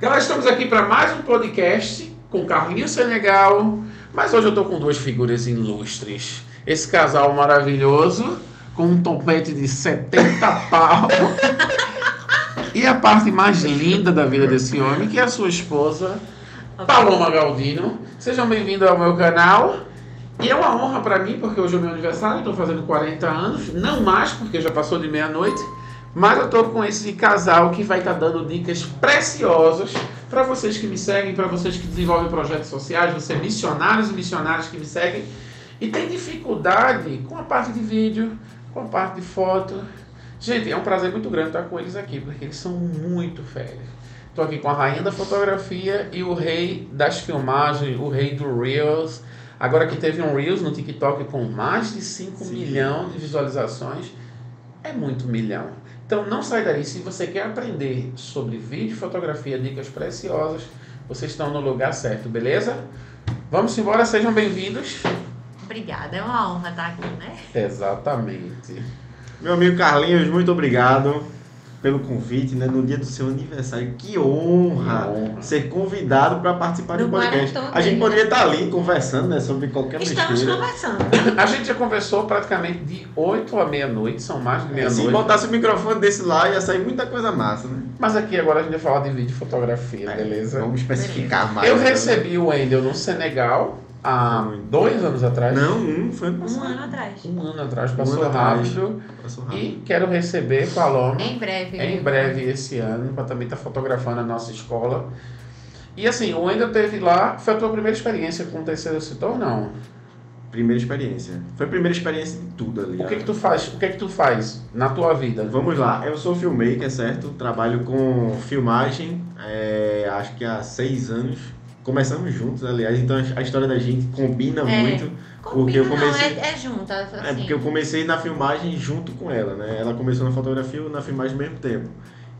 Galera, estamos aqui para mais um podcast com Carlinhos Senegal, mas hoje eu tô com duas figuras ilustres. Esse casal maravilhoso, com um topete de 70 pau. e a parte mais linda da vida desse homem, que é a sua esposa, Paloma Galdino. Sejam bem-vindos ao meu canal. E é uma honra para mim, porque hoje é o meu aniversário, estou fazendo 40 anos, não mais, porque já passou de meia-noite, mas eu estou com esse casal que vai estar tá dando dicas preciosas para vocês que me seguem, para vocês que desenvolvem projetos sociais, você missionários e missionárias que me seguem e tem dificuldade com a parte de vídeo, com a parte de foto. Gente, é um prazer muito grande estar com eles aqui, porque eles são muito férias. Estou aqui com a rainha da fotografia e o rei das filmagens, o rei do Reels, Agora que teve um Reels no TikTok com mais de 5 milhões de visualizações, é muito milhão. Então não sai daí. Se você quer aprender sobre vídeo, fotografia, dicas preciosas, vocês estão no lugar certo, beleza? Vamos embora, sejam bem-vindos. Obrigada, é uma honra estar aqui, né? Exatamente. Meu amigo Carlinhos, muito obrigado pelo convite, né? No dia do seu aniversário. Que honra, que honra. ser convidado para participar do, do podcast. A gente poderia estar ali conversando, né? Sobre qualquer Estamos besteira. conversando. A gente já conversou praticamente de 8 a meia-noite, são mais de meia-noite. Se botasse o microfone desse lá, ia sair muita coisa massa, né? Mas aqui agora a gente vai falar de vídeo e fotografia, é, beleza? Vamos especificar beleza. mais. Eu né? recebi o Wendel no Senegal há dois anos atrás. Não, um, foi ano passado. Um ano atrás. Um ano atrás, passou, um ano rápido, passou rápido. E quero receber Paloma. Em breve. Em breve esse ano, para também estar tá fotografando a nossa escola. E assim, o Wendel teve lá. Foi a tua primeira experiência com o terceiro setor, não? Primeira experiência. Foi a primeira experiência de tudo ali. O que, que tu faz? O que, que tu faz na tua vida? Vamos lá. Eu sou filmmaker, certo? Trabalho com filmagem, é, acho que há seis anos começamos juntos, aliás, então a história da gente combina é, muito. Combina, porque eu comecei. Não, é, é junto, assim. É porque eu comecei na filmagem junto com ela, né? Ela começou na fotografia e na filmagem ao mesmo tempo.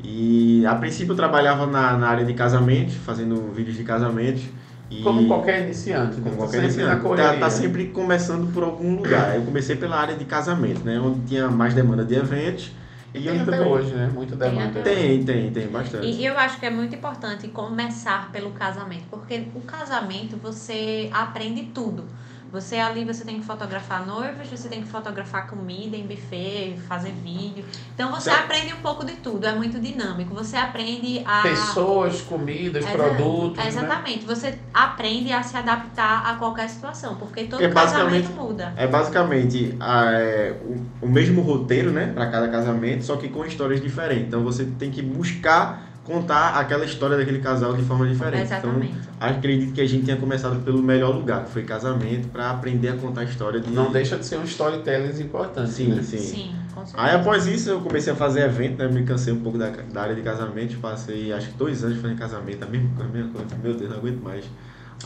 E a princípio eu trabalhava na, na área de casamento, fazendo vídeos de casamento. E... Como qualquer iniciante, né? como qualquer iniciante. Tá, tá, sempre começando por algum lugar. Eu comecei pela área de casamento, né? Onde tinha mais demanda de eventos. E tem até hoje, né? Muita demanda. Tem, tem, tem, bastante. E eu acho que é muito importante começar pelo casamento, porque o casamento você aprende tudo. Você ali você tem que fotografar noivas, você tem que fotografar comida em buffet, fazer vídeo. Então você aprende um pouco de tudo, é muito dinâmico. Você aprende a pessoas, comidas, produtos. Né? Exatamente. Né? Você aprende a se adaptar a qualquer situação, porque todo é casamento muda. É basicamente a, é, o, o mesmo roteiro, né, para cada casamento, só que com histórias diferentes. Então você tem que buscar contar aquela história daquele casal de forma diferente. Exatamente. Então, acredito que a gente tenha começado pelo melhor lugar, que foi casamento, para aprender a contar a história de... Não deixa de ser um storytelling importante, sim, né? Sim, sim. Aí após isso eu comecei a fazer evento, né? Me cansei um pouco da, da área de casamento, passei acho que dois anos fazendo casamento, a mesma, a mesma coisa, meu Deus, não aguento mais.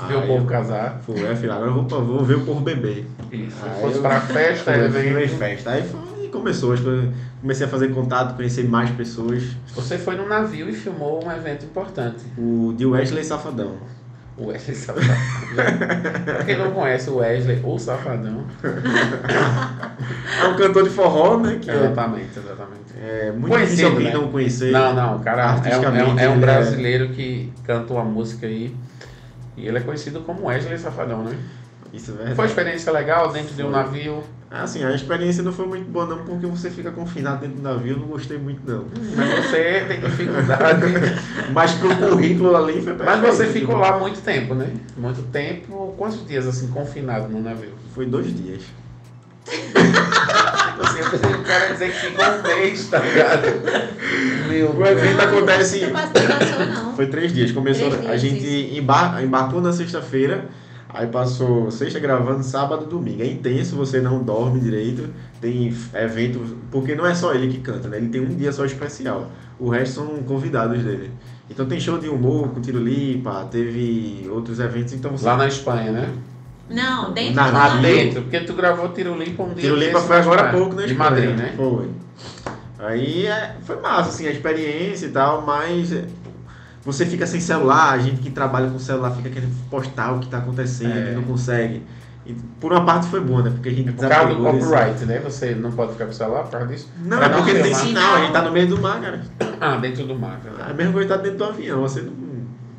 Ver o povo casar. Foi, é, filho, agora eu vou, vou ver o povo beber. Isso. Aí fosse eu, pra festa, evento. festa. Aí foi começou, acho que comecei a fazer contato, conhecer mais pessoas. Você foi no navio e filmou um evento importante. O de Wesley Safadão. O Wesley Safadão. pra quem não conhece o Wesley ou Safadão. é um cantor de forró, né? Que exatamente, exatamente. É muito Conhecido, difícil alguém né? não conhecer. Não, não, o cara é um, é um, é um brasileiro que canta uma música aí. E ele é conhecido como Wesley Safadão, né? Isso é verdade. Foi uma experiência legal dentro foi. de um navio? Assim, a experiência não foi muito boa não, porque você fica confinado dentro do navio, eu não gostei muito não. Mas você tem dificuldade. Mas pro currículo ali foi Mas você ficou lá muito tempo, né? Muito tempo. Quantos dias assim, confinado no navio? Foi dois dias. assim, eu pensei que o cara dizer que ficou um mês, tá ligado? Meu o evento não, acontece. Não foi três dias. Começou. Três dias, a gente embar... embarcou na sexta-feira. Aí passou sexta gravando, sábado domingo. É intenso, você não dorme direito. Tem evento, porque não é só ele que canta, né? Ele tem um dia só especial. O resto são convidados dele. Então tem show de humor com Tiro Lipa, teve outros eventos. Então você... Lá na Espanha, né? Não, dentro na, na dentro, porque tu gravou Tiro Lipa um dia. Tiro Lipa foi agora há pouco na Espanha. De Madrid, né? Foi. Aí é, foi massa, assim, a experiência e tal, mas você fica sem celular, a gente que trabalha com celular fica querendo postar o que está acontecendo é. e não consegue. E por uma parte foi boa, né? Porque a gente é por causa do copyright, desse... né? Você não pode ficar com o celular por causa disso? Não, é porque não tem sinal, a gente tá no meio do mar, cara. Ah, dentro do mar, cara. É mesmo que tá dentro do avião, você não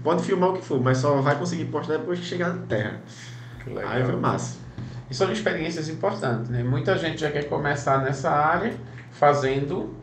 pode filmar o que for, mas só vai conseguir postar depois que chegar na Terra. Aí foi massa. E são experiências importantes, né? Muita gente já quer começar nessa área fazendo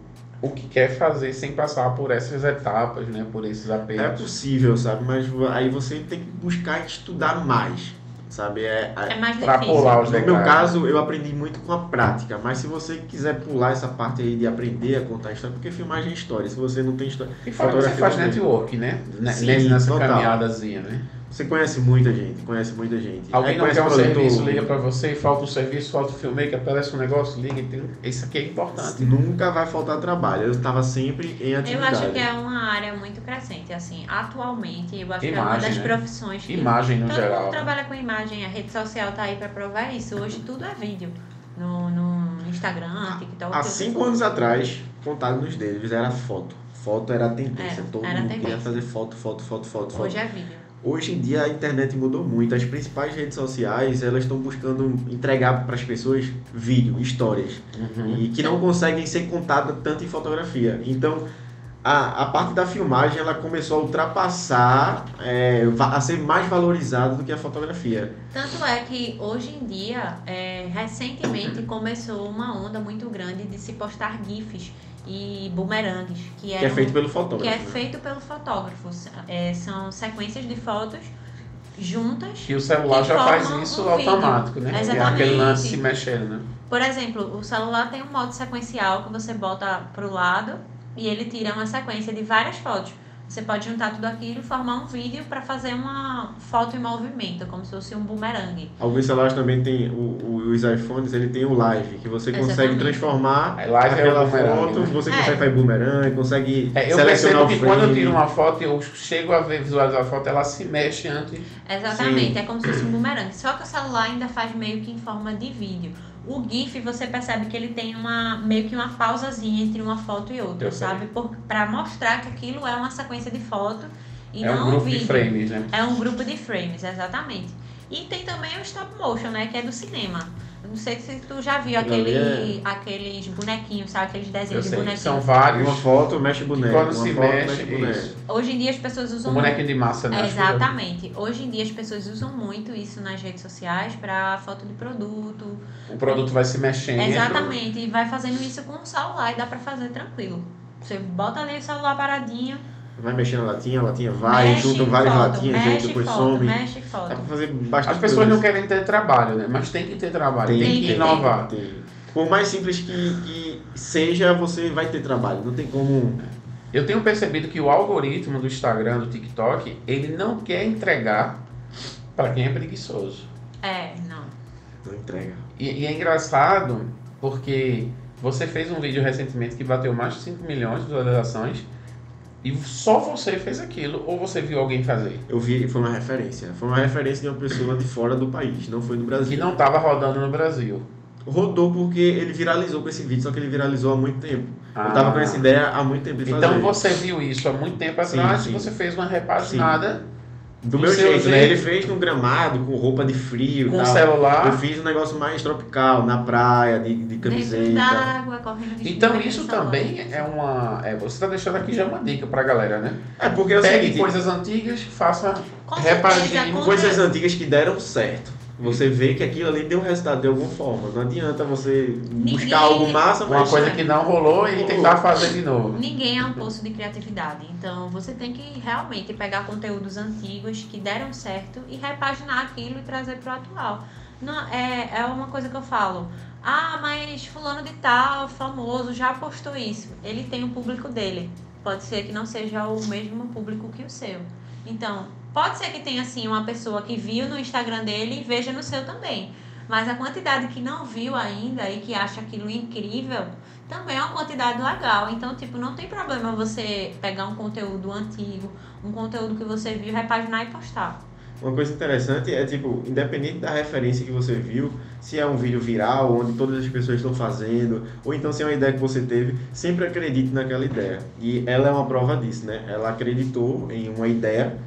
o que quer fazer sem passar por essas etapas, né? Por esses apelos. É possível, sabe? Mas aí você tem que buscar estudar mais, sabe? É, é, é mais pra pular os No meu caso, eu aprendi muito com a prática, mas se você quiser pular essa parte aí de aprender a contar história, porque filmagem é história, se você não tem história... E fora você faz network, né? Sim, Nessa total. caminhadazinha, né? Você conhece muita gente, conhece muita gente. Alguém não quer um produtor... serviço, liga para você, falta um serviço, falta um filmmaker, aparece um negócio, liga. Tem... Isso aqui é importante. Nunca vai faltar trabalho. Eu estava sempre em atividade. Eu acho que é uma área muito crescente. Assim, atualmente, eu acho imagem, que é uma das né? profissões que imagem no todo geral. mundo trabalha com imagem. A rede social está aí para provar isso. Hoje tudo é vídeo. No, no Instagram, TikTok. Há cinco anos atrás, contado nos deles, era foto. Foto era a tendência. É, todo mundo tendência. queria fazer foto, foto, foto, foto. Hoje foto. é vídeo. Hoje em dia a internet mudou muito. As principais redes sociais elas estão buscando entregar para as pessoas vídeo, histórias uhum. e que não conseguem ser contadas tanto em fotografia. Então a, a parte da filmagem ela começou a ultrapassar, é, a ser mais valorizada do que a fotografia. Tanto é que hoje em dia, é, recentemente começou uma onda muito grande de se postar GIFs e bumerangues, que, que é feito pelo fotógrafo. Que é né? feito pelo fotógrafo. É, são sequências de fotos juntas. E o celular já faz isso um automático, né? Exatamente. É aquele lance se mexendo, né? Por exemplo, o celular tem um modo sequencial que você bota pro lado e ele tira uma sequência de várias fotos. Você pode juntar tudo aquilo e formar um vídeo para fazer uma foto em movimento, como se fosse um boomerang. Alguns celulares também tem, o, o, os iPhones, ele tem o live, que você Exatamente. consegue transformar é, live aquela é foto, né? você é. consegue fazer boomerang, consegue é, eu selecionar o que quando eu tiro uma foto, eu chego a ver, visualizar a foto, ela se mexe antes. Exatamente, Sim. é como se fosse um boomerang. Só que o celular ainda faz meio que em forma de vídeo. O GIF, você percebe que ele tem uma meio que uma pausazinha entre uma foto e outra, eu sabe? Para mostrar que aquilo é uma sequência de foto e é não um grupo vídeo. de frames, né? É um grupo de frames, exatamente. E tem também o stop motion, né? Que é do cinema. Não sei se tu já viu aquele, é... aqueles bonequinhos, sabe? Aqueles desenhos de bonequinhos. São vários. Uma foto mexe boneco. Quando se mexe, mexe Hoje em dia as pessoas usam. O bonequinho de massa, né? exatamente. Hoje em dia as pessoas usam muito isso nas redes sociais para foto de produto. O produto vai se mexendo. Exatamente. E vai fazendo isso com o celular e dá para fazer tranquilo. Você bota ali o celular paradinho vai mexendo na latinha, a latinha vai, mexe juntam várias foto, latinhas, mexe depois foto, some. Mexe foto. Dá pra fazer bastante As pessoas coisa. não querem ter trabalho, né? Mas tem que ter trabalho, tem, tem que inovar. Tem. Por mais simples que, que seja, você vai ter trabalho, não tem como. Eu tenho percebido que o algoritmo do Instagram, do TikTok, ele não quer entregar para quem é preguiçoso. É, não. Não entrega. E, e, é engraçado porque você fez um vídeo recentemente que bateu mais de 5 milhões de visualizações e só você fez aquilo ou você viu alguém fazer? Eu vi, foi uma referência. Foi uma referência de uma pessoa de fora do país, não foi no Brasil. Que não estava rodando no Brasil. Rodou porque ele viralizou com esse vídeo, só que ele viralizou há muito tempo. Ah. Eu tava com essa ideia há muito tempo de Então você viu isso há muito tempo atrás sim, sim. e você fez uma repaginada. Sim do meu jeito, jeito, né? Ele fez no gramado, com roupa de frio. Com tal. celular. Eu fiz um negócio mais tropical, na praia, de, de camiseta. Água, correndo de então isso também é uma. É, você está deixando aqui já uma dica pra galera, né? É porque é Pegue coisas antigas, faça repaginando. Coisas antigas que deram certo você vê que aquilo ali deu resultado de alguma forma. Não adianta você Ninguém... buscar algo massa, mas... Uma coisa que não rolou e tentar fazer de novo. Ninguém é um poço de criatividade. Então, você tem que realmente pegar conteúdos antigos que deram certo e repaginar aquilo e trazer para o atual. Não, é, é uma coisa que eu falo. Ah, mas fulano de tal, famoso, já postou isso. Ele tem o um público dele. Pode ser que não seja o mesmo público que o seu. Então, Pode ser que tenha assim uma pessoa que viu no Instagram dele e veja no seu também. Mas a quantidade que não viu ainda e que acha aquilo incrível também é uma quantidade legal. Então, tipo, não tem problema você pegar um conteúdo antigo, um conteúdo que você viu, repaginar e postar. Uma coisa interessante é, tipo, independente da referência que você viu, se é um vídeo viral, onde todas as pessoas estão fazendo, ou então se é uma ideia que você teve, sempre acredite naquela ideia. E ela é uma prova disso, né? Ela acreditou em uma ideia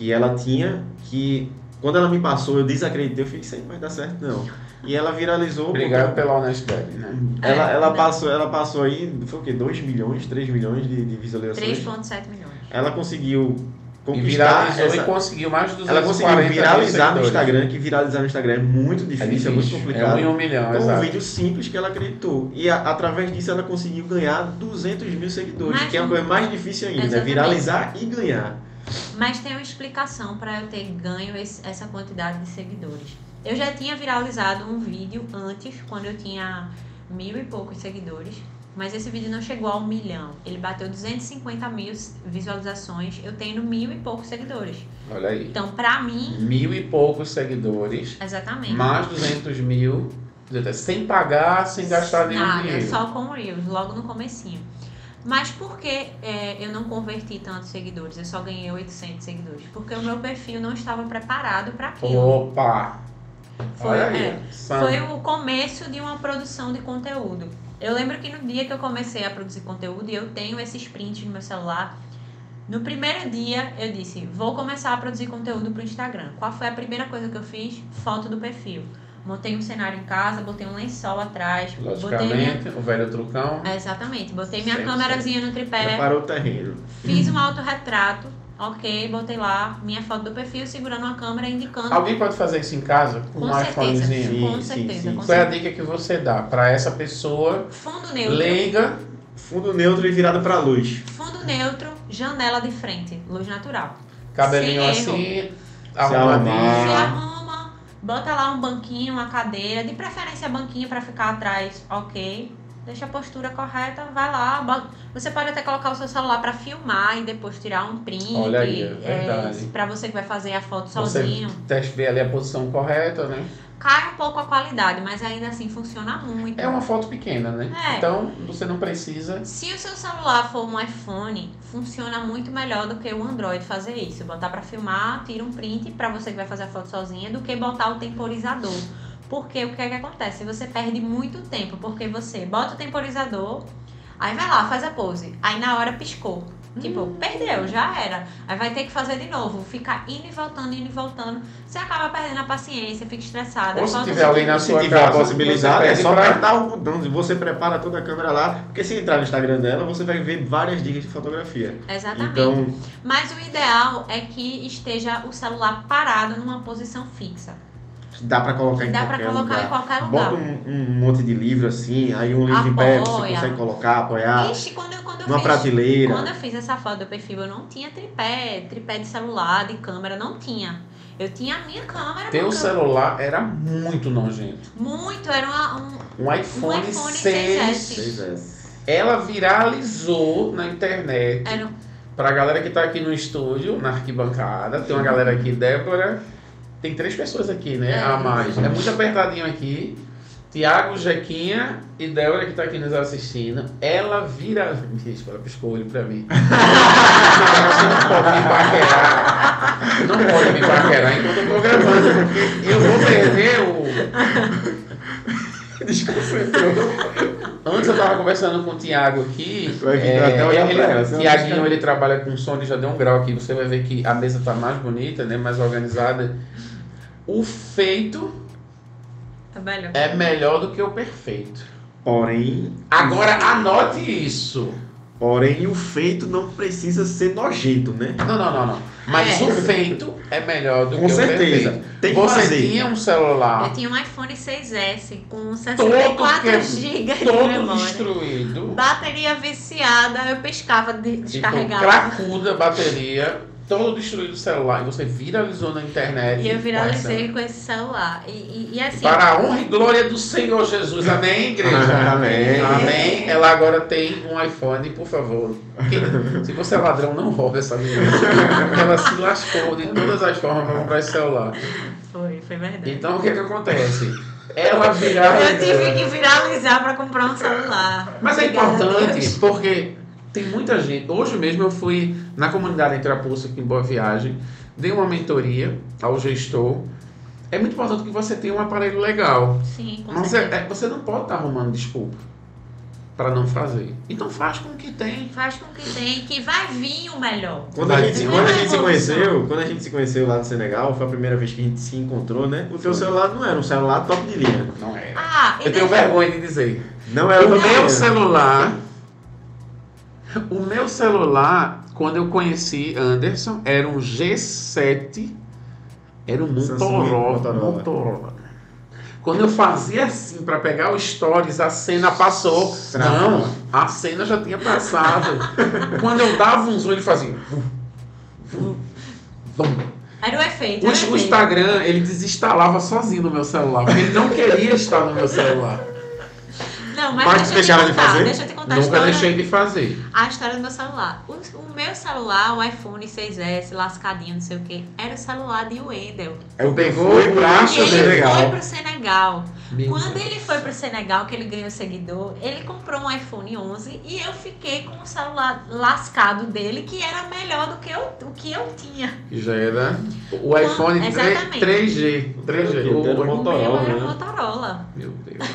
que ela tinha, que quando ela me passou, eu desacreditei, eu fiquei, isso aí não vai dar certo não. E ela viralizou. Obrigado pela honestidade, né? Ela, é, ela, passou, ela passou aí, foi o quê? 2 milhões, 3 milhões de, de visualizações? 3,7 milhões. Ela conseguiu conquistar e essa... e conseguiu mais de Ela conseguiu viralizar no Instagram, que viralizar no Instagram é muito difícil, é, difícil, é muito complicado. É um, um milhão, exato. um vídeo simples que ela acreditou. E a, através disso ela conseguiu ganhar 200 mil seguidores, Mas, que é uma coisa mais difícil ainda, né? viralizar e ganhar. Mas tem uma explicação para eu ter ganho esse, essa quantidade de seguidores. Eu já tinha viralizado um vídeo antes, quando eu tinha mil e poucos seguidores. Mas esse vídeo não chegou a um milhão. Ele bateu 250 mil visualizações. Eu tenho mil e poucos seguidores. Olha aí. Então, pra mim. Mil e poucos seguidores. Exatamente. Mais 200 mil. Sem pagar, sem gastar nenhum Nada, dinheiro. só com o Reels, logo no comecinho. Mas por que é, eu não converti tantos seguidores? Eu só ganhei 800 seguidores. Porque o meu perfil não estava preparado para aquilo. Opa! Foi, é, foi o começo de uma produção de conteúdo. Eu lembro que no dia que eu comecei a produzir conteúdo, e eu tenho esses prints no meu celular, no primeiro dia eu disse, vou começar a produzir conteúdo para o Instagram. Qual foi a primeira coisa que eu fiz? Foto do perfil. Montei um cenário em casa, botei um lençol atrás. Logicamente, minha... o velho trucão. É, exatamente. Botei minha câmerazinha no tripé. Preparou o terreno. Fiz um autorretrato Ok, botei lá minha foto do perfil segurando uma câmera indicando. Alguém pode fazer isso em casa com, com um iPhonezinho? Com certeza. Qual é a dica que você dá para essa pessoa? Fundo neutro. Leiga. Fundo neutro e virada para luz. Fundo neutro, janela de frente, luz natural. Cabelinho Sem assim, arrumadinho. Bota lá um banquinho, uma cadeira, de preferência banquinho para ficar atrás, ok deixa a postura correta, vai lá. Você pode até colocar o seu celular para filmar e depois tirar um print. Olha aí, é verdade. É, para você que vai fazer a foto sozinho. Você teste ver ali a posição correta, né? Cai um pouco a qualidade, mas ainda assim funciona muito. É uma foto pequena, né? É. Então você não precisa. Se o seu celular for um iPhone, funciona muito melhor do que o Android fazer isso. Botar para filmar, tira um print para você que vai fazer a foto sozinha, do que botar o temporizador. Porque o que é que acontece? Você perde muito tempo, porque você bota o temporizador, aí vai lá, faz a pose, aí na hora piscou. Tipo, hum. perdeu, já era. Aí vai ter que fazer de novo, ficar indo e voltando, indo e voltando. Você acaba perdendo a paciência, fica estressada. Ou se tiver alguém na sua tiver a possibilidade, é só apertar o botão e você prepara toda a câmera lá. Porque se entrar no Instagram dela, você vai ver várias dicas de fotografia. Exatamente. Então... Mas o ideal é que esteja o celular parado numa posição fixa dá para colocar, em, qualquer colocar lugar. em qualquer lugar. Bota um, um, monte de livro assim, aí um livro Apoia. em pé você consegue colocar, apoiar. Ixi, quando eu, quando eu uma fiz, prateleira. Quando eu fiz essa foto do perfil, eu não tinha tripé, tripé de celular, de câmera, não tinha. Eu tinha a minha câmera. Teu celular era muito nojento. Muito, era uma, um, um iPhone, um iPhone 6, 6S. Ela viralizou na internet. Era... Pra galera que tá aqui no estúdio, na arquibancada, tem uma galera aqui, Débora tem três pessoas aqui, né? É. A mais. É muito apertadinho aqui. Tiago, Jequinha e Débora que está aqui nos assistindo. Ela vira. Bicho, ela piscou o olho pra mim. Você não pode me paquerar. Não pode me paquerar enquanto eu tô gravando, porque eu vou perder o. Desconcentrou. Antes eu tava conversando com o Tiago aqui. É, ele, ele, Tiaguinho ele trabalha com som, ele já deu um grau aqui. Você vai ver que a mesa tá mais bonita, né? Mais organizada. O feito é melhor. é melhor do que o perfeito. Porém. Agora anote isso. Porém, o feito não precisa ser nojento, né? Não, não, não, não. Mas é. o feito é melhor do com que certeza. o perfeito. Tem que Você fazer. tinha um celular. Eu tinha um iPhone 6S com 64 GB de todo memória. destruído. Bateria viciada, eu pescava, descarregava. Tipo, cracuda bateria todo destruído o celular e você viralizou na internet. E eu viralizei com esse celular. E, e, e assim. Para a honra e glória do Senhor Jesus. Amém, igreja? Amém. Amém. Ela agora tem um iPhone, por favor. se você é ladrão, não roube essa menina. Ela se lascou de todas as formas para comprar esse celular. Foi, foi verdade. Então o que, é que acontece? Ela viralizou. Eu tive que viralizar para comprar um celular. Mas é importante porque tem muita gente. Hoje mesmo eu fui na comunidade Entre a Pulso aqui em Boa Viagem, dei uma mentoria ao gestor. É muito importante que você tenha um aparelho legal. Sim, com Mas é, você não pode estar arrumando desculpa para não fazer. Então faz com o que tem. Faz com o que tem, que vai vir o melhor. Quando a gente, quando a gente se conheceu, quando a gente se conheceu lá no Senegal, foi a primeira vez que a gente se encontrou, né? O teu celular não era um celular top de linha. Não era. Ah, eu tenho vergonha de dizer. Não era o meu celular O meu celular, quando eu conheci Anderson, era um G7. Era um Motorola. Motorola. Motorola. Quando eu fazia assim para pegar o stories, a cena passou. Não, a cena já tinha passado. Quando eu dava um zoom, ele fazia. Era o efeito. O, o Instagram, ele desinstalava sozinho no meu celular, porque ele não queria estar no meu celular. Não, mas Pode deixa deixaram de fazer? Deixa eu te contar Nunca história, deixei de fazer. A história do meu celular. O, o, meu celular, o iPhone 6S, lascadinho, não sei o que, era o celular de Wendel. Eu pegou o braço Ele Senegal. foi pro Senegal. Meu Quando Deus. ele foi pro Senegal, que ele ganhou seguidor, ele comprou um iPhone 11 e eu fiquei com o celular lascado dele, que era melhor do que eu, o que eu tinha. Já era o iPhone 3, 3G. 3G. O, o, o Motorola. Meu era né? Motorola. Meu Deus.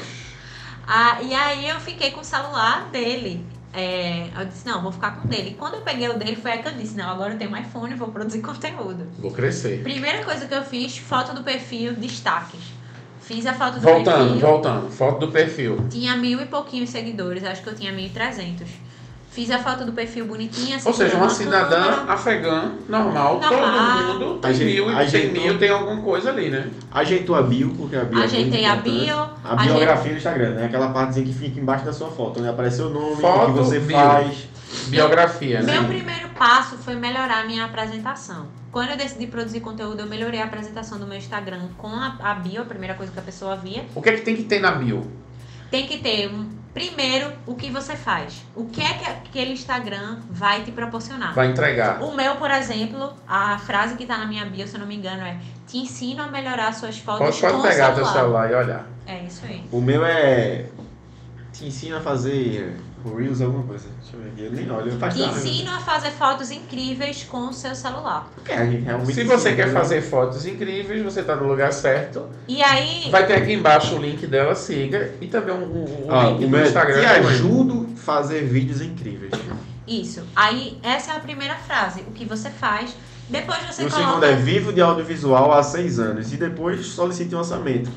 Ah, e aí eu fiquei com o celular dele. É, eu disse, não, vou ficar com o dele. Quando eu peguei o dele, foi aí que eu disse, não, agora eu tenho um iPhone, vou produzir conteúdo. Vou crescer. Primeira coisa que eu fiz, foto do perfil, destaques. Fiz a foto do voltando, perfil. Voltando, voltando, foto do perfil. Tinha mil e pouquinhos seguidores, acho que eu tinha mil e trezentos. Fiz a foto do perfil bonitinha. Ou seja, uma cidadã afegã, normal, normal, todo mundo tem gente, mil e tem mil, tem alguma coisa ali, né? Ajeitou a bio, porque a bio é Ajeitei é a bio. A biografia no Instagram, né? Aquela partezinha que fica embaixo da sua foto, onde aparece o nome, foto, o que você bio. faz. Biografia, né? Meu primeiro passo foi melhorar a minha apresentação. Quando eu decidi produzir conteúdo, eu melhorei a apresentação do meu Instagram com a, a bio, a primeira coisa que a pessoa via. O que é que tem que ter na bio? Tem que ter Primeiro, o que você faz? O que é que aquele Instagram vai te proporcionar? Vai entregar. O meu, por exemplo, a frase que está na minha bio, se eu não me engano, é te ensino a melhorar suas fotos pode, pode pegar teu celular e olhar. É isso aí. O meu é te ensino a fazer Reels, alguma coisa. Deixa eu ver aqui. Eu nem olho. Te ensino a fazer fotos incríveis com o seu celular. É, realmente Se você quer fazer fotos incríveis, você está no lugar certo. E aí. Vai ter aqui embaixo o link dela, siga. E também o, o, ah, link do Instagram. Te ajudo a fazer vídeos incríveis. Isso. Aí, essa é a primeira frase. O que você faz. Depois você o coloca... segundo é vivo de audiovisual há seis anos. E depois solicite um orçamento.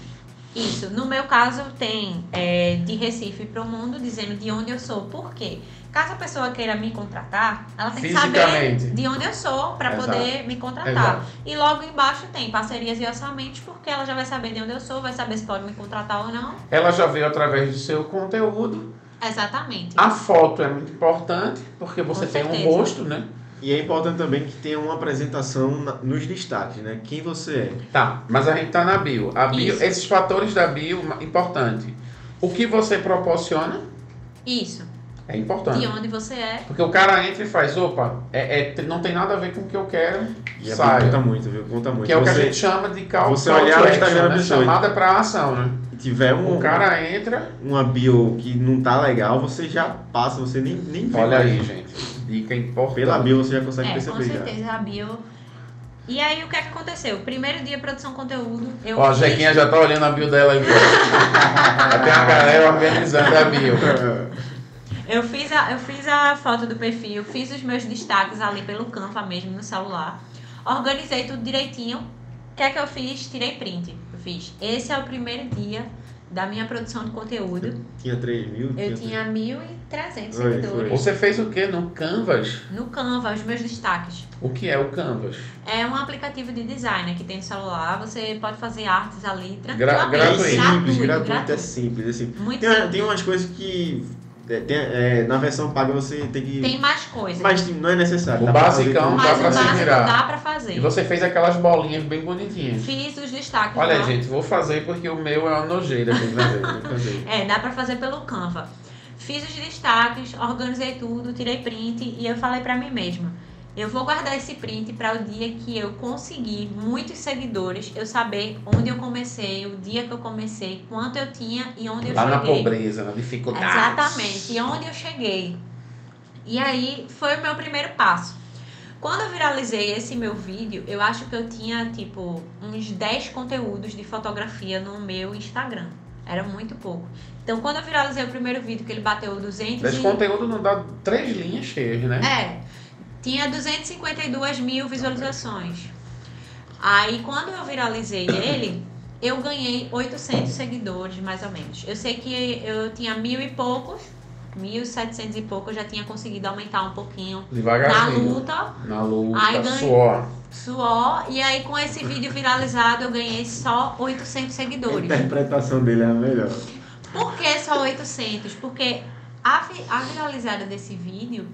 Isso. No meu caso, tem é, de Recife para o mundo, dizendo de onde eu sou. Por quê? Caso a pessoa queira me contratar, ela tem que saber de onde eu sou para poder me contratar. Exato. E logo embaixo tem parcerias e orçamentos, porque ela já vai saber de onde eu sou, vai saber se pode me contratar ou não. Ela já veio através do seu conteúdo. Exatamente. A foto é muito importante, porque você Com tem certeza. um rosto, né? E é importante também que tenha uma apresentação nos destaques, né? Quem você é. Tá, mas a gente tá na bio. A bio Isso. esses fatores da bio, importante. O que você proporciona? Isso. É importante. De onde você é. Porque o cara entra e faz, opa, é, é não tem nada a ver com o que eu quero. E sai. Conta muito, viu? Conta muito. Que é o que a gente chama de call Você olhar o Instagram né? Chamada para ação, né? tiver um. O cara entra. Uma bio que não tá legal, você já passa, você nem, nem vê. Olha aí, gente. Dica importante. Pela bio você já consegue é, perceber. Com certeza, já. a bio. E aí, o que é que aconteceu? Primeiro dia, produção conteúdo. Eu Ó, a Jequinha já tá olhando a bio dela aí. tem uma galera organizando a bio. Eu fiz, a, eu fiz a foto do perfil, fiz os meus destaques ali pelo Canva mesmo no celular. Organizei tudo direitinho. O que é que eu fiz? Tirei print. Eu fiz. Esse é o primeiro dia da minha produção de conteúdo. Tinha 3 mil? Eu tinha 1.300 seguidores. Você fez o que no Canvas? No Canvas, os meus destaques. O que é o Canvas? É um aplicativo de design que tem no celular. Você pode fazer artes ali tranquilamente. Gra gratuito. É simples, gratuito, gratuito, é simples. Assim. Muito tem, simples. tem umas coisas que é, tem, é, na versão paga você tem que. Tem mais coisas. Mas não é necessário. O basicão dá pra se virar. dá pra fazer. E você fez aquelas bolinhas bem bonitinhas. Fiz os destaques. Olha, gente, vou fazer porque o meu é uma nojeira. fazer. é, dá pra fazer pelo Canva. Fiz os destaques, organizei tudo, tirei print e eu falei pra mim mesma eu vou guardar esse print para o dia que eu conseguir muitos seguidores, eu saber onde eu comecei, o dia que eu comecei, quanto eu tinha e onde eu Lá cheguei. Lá na pobreza, na dificuldade. Exatamente, e onde eu cheguei. E aí foi o meu primeiro passo. Quando eu viralizei esse meu vídeo, eu acho que eu tinha tipo uns 10 conteúdos de fotografia no meu Instagram. Era muito pouco. Então, quando eu viralizei o primeiro vídeo, que ele bateu 200 Esse e... conteúdo não dá três linhas cheias, né? É tinha 252 mil visualizações. Aí, quando eu viralizei ele, eu ganhei 800 seguidores, mais ou menos. Eu sei que eu tinha mil e poucos 1.700 e pouco, eu já tinha conseguido aumentar um pouquinho. Devagarzinho. Na luta. Na luta, Aí ganhei- suor. Suor. E aí, com esse vídeo viralizado, eu ganhei só 800 A seguidores. interpretação dele é a melhor. Por que só 800? Porque a, vi- a viralizada desse vídeo,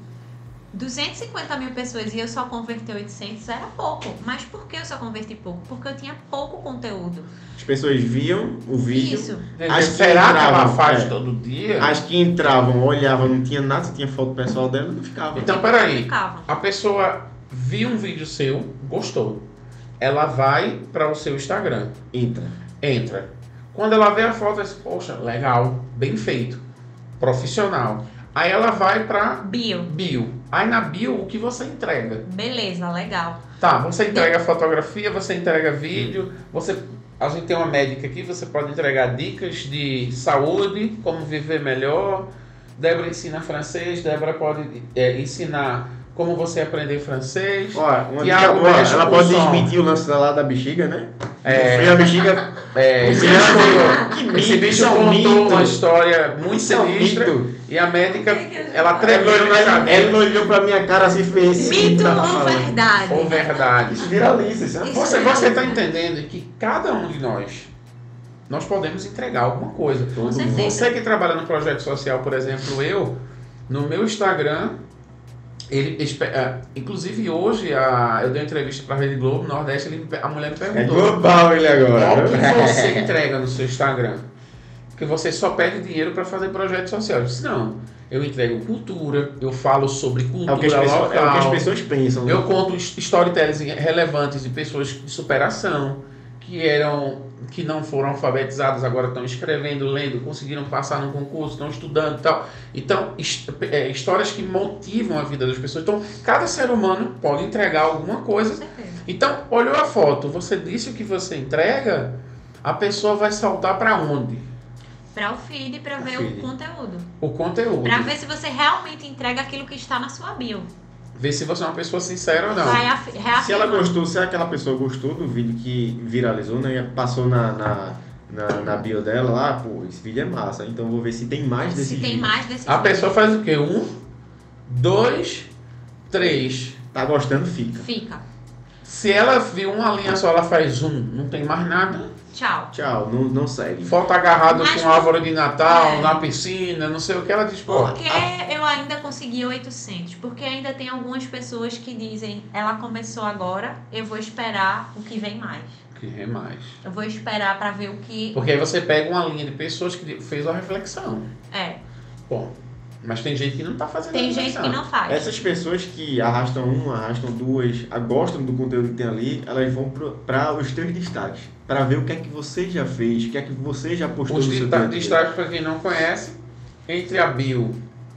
250 mil pessoas e eu só converti 800 era pouco. Mas por que eu só converti pouco? Porque eu tinha pouco conteúdo. As pessoas viam o vídeo, Isso. Acho que que ela entravam, faz é. todo dia? as que entravam, olhavam, não tinha nada, se tinha foto pessoal dela, não ficava. Então, peraí. Ficava. A pessoa viu um vídeo seu, gostou. Ela vai para o seu Instagram, Entra. entra. Quando ela vê a foto, ela diz, poxa, legal, bem feito, profissional. Aí ela vai para Bio. bio. Aí na bio, o que você entrega? Beleza, legal. Tá, você entrega fotografia, você entrega vídeo, você a gente tem uma médica aqui, você pode entregar dicas de saúde, como viver melhor. Débora ensina francês, Débora pode é, ensinar como você aprender francês. Olha, uma Tiago dica boa, ela pode desmentir o lance lá da bexiga, né? É. A bexiga. É, esse Isso é bicho, um- esse bicho isso é um contou mito. uma história muito é sinistra mito. e a médica, ela tremeu na olhou, ela olhou pra minha cara assim e fez. Mito tá ou falando. verdade? Ou verdade. Isso viraliza, isso é Você você está verdade. entendendo que cada um de nós, nós podemos entregar alguma coisa. Você que trabalha no projeto social, por exemplo, eu, no meu Instagram, ele, ah, inclusive hoje, a, eu dei uma entrevista para a Rede Globo, Nordeste, ele a mulher me É perguntou. global ele agora. Qual que você entrega no seu Instagram? Porque você só pede dinheiro para fazer projeto social. Eu disse, não, eu entrego cultura, eu falo sobre É cultura o, que as pessoas, local. é o que as pessoas pensam. né? Eu conto storytellings relevantes de pessoas de superação que eram que não foram alfabetizadas, agora estão escrevendo, lendo, conseguiram passar num concurso, estão estudando e tal. Então, é, histórias que motivam a vida das pessoas. Então, cada ser humano pode entregar alguma Com coisa. certeza. Então, olhou a foto, você disse o que você entrega, a pessoa vai saltar para onde? Para o feed, para ver Feed. o conteúdo. O conteúdo. Para ver se você realmente entrega aquilo que está na sua bio. Ver se você é uma pessoa sincera ou não. Se ela gostou, se aquela pessoa gostou do vídeo que viralizou, né? Passou na, na, na, na bio dela lá, pô, esse vídeo é massa. Então vou ver se tem mais desse Se vídeo. tem mais desse A vídeo. pessoa faz o quê? Um, dois, três. Tá gostando, fica. Fica. Se ela viu uma linha só, ela faz um, não tem mais nada. Tchau. Tchau, não, não segue. Foto agarrado Mas- com árvore de Natal, É. na piscina, não sei o que. Ela diz, pô, Porque eu ainda consegui 800? Porque ainda tem algumas pessoas que dizem, ela começou agora, eu vou esperar o que vem mais. que é mais. Eu vou esperar pra ver o que Porque aí você pega uma linha de pessoas que fez uma reflexão. é. Bom, mas tem gente que não tá fazendo Tem gente que não faz. Essas pessoas que arrastam um, arrastam duas, gostam do conteúdo que tem ali, elas vão para os teus destaques. Para ver o que é que você já fez, o que é que você já postou Os no seu dia. destaques, para quem não conhece, entre a bio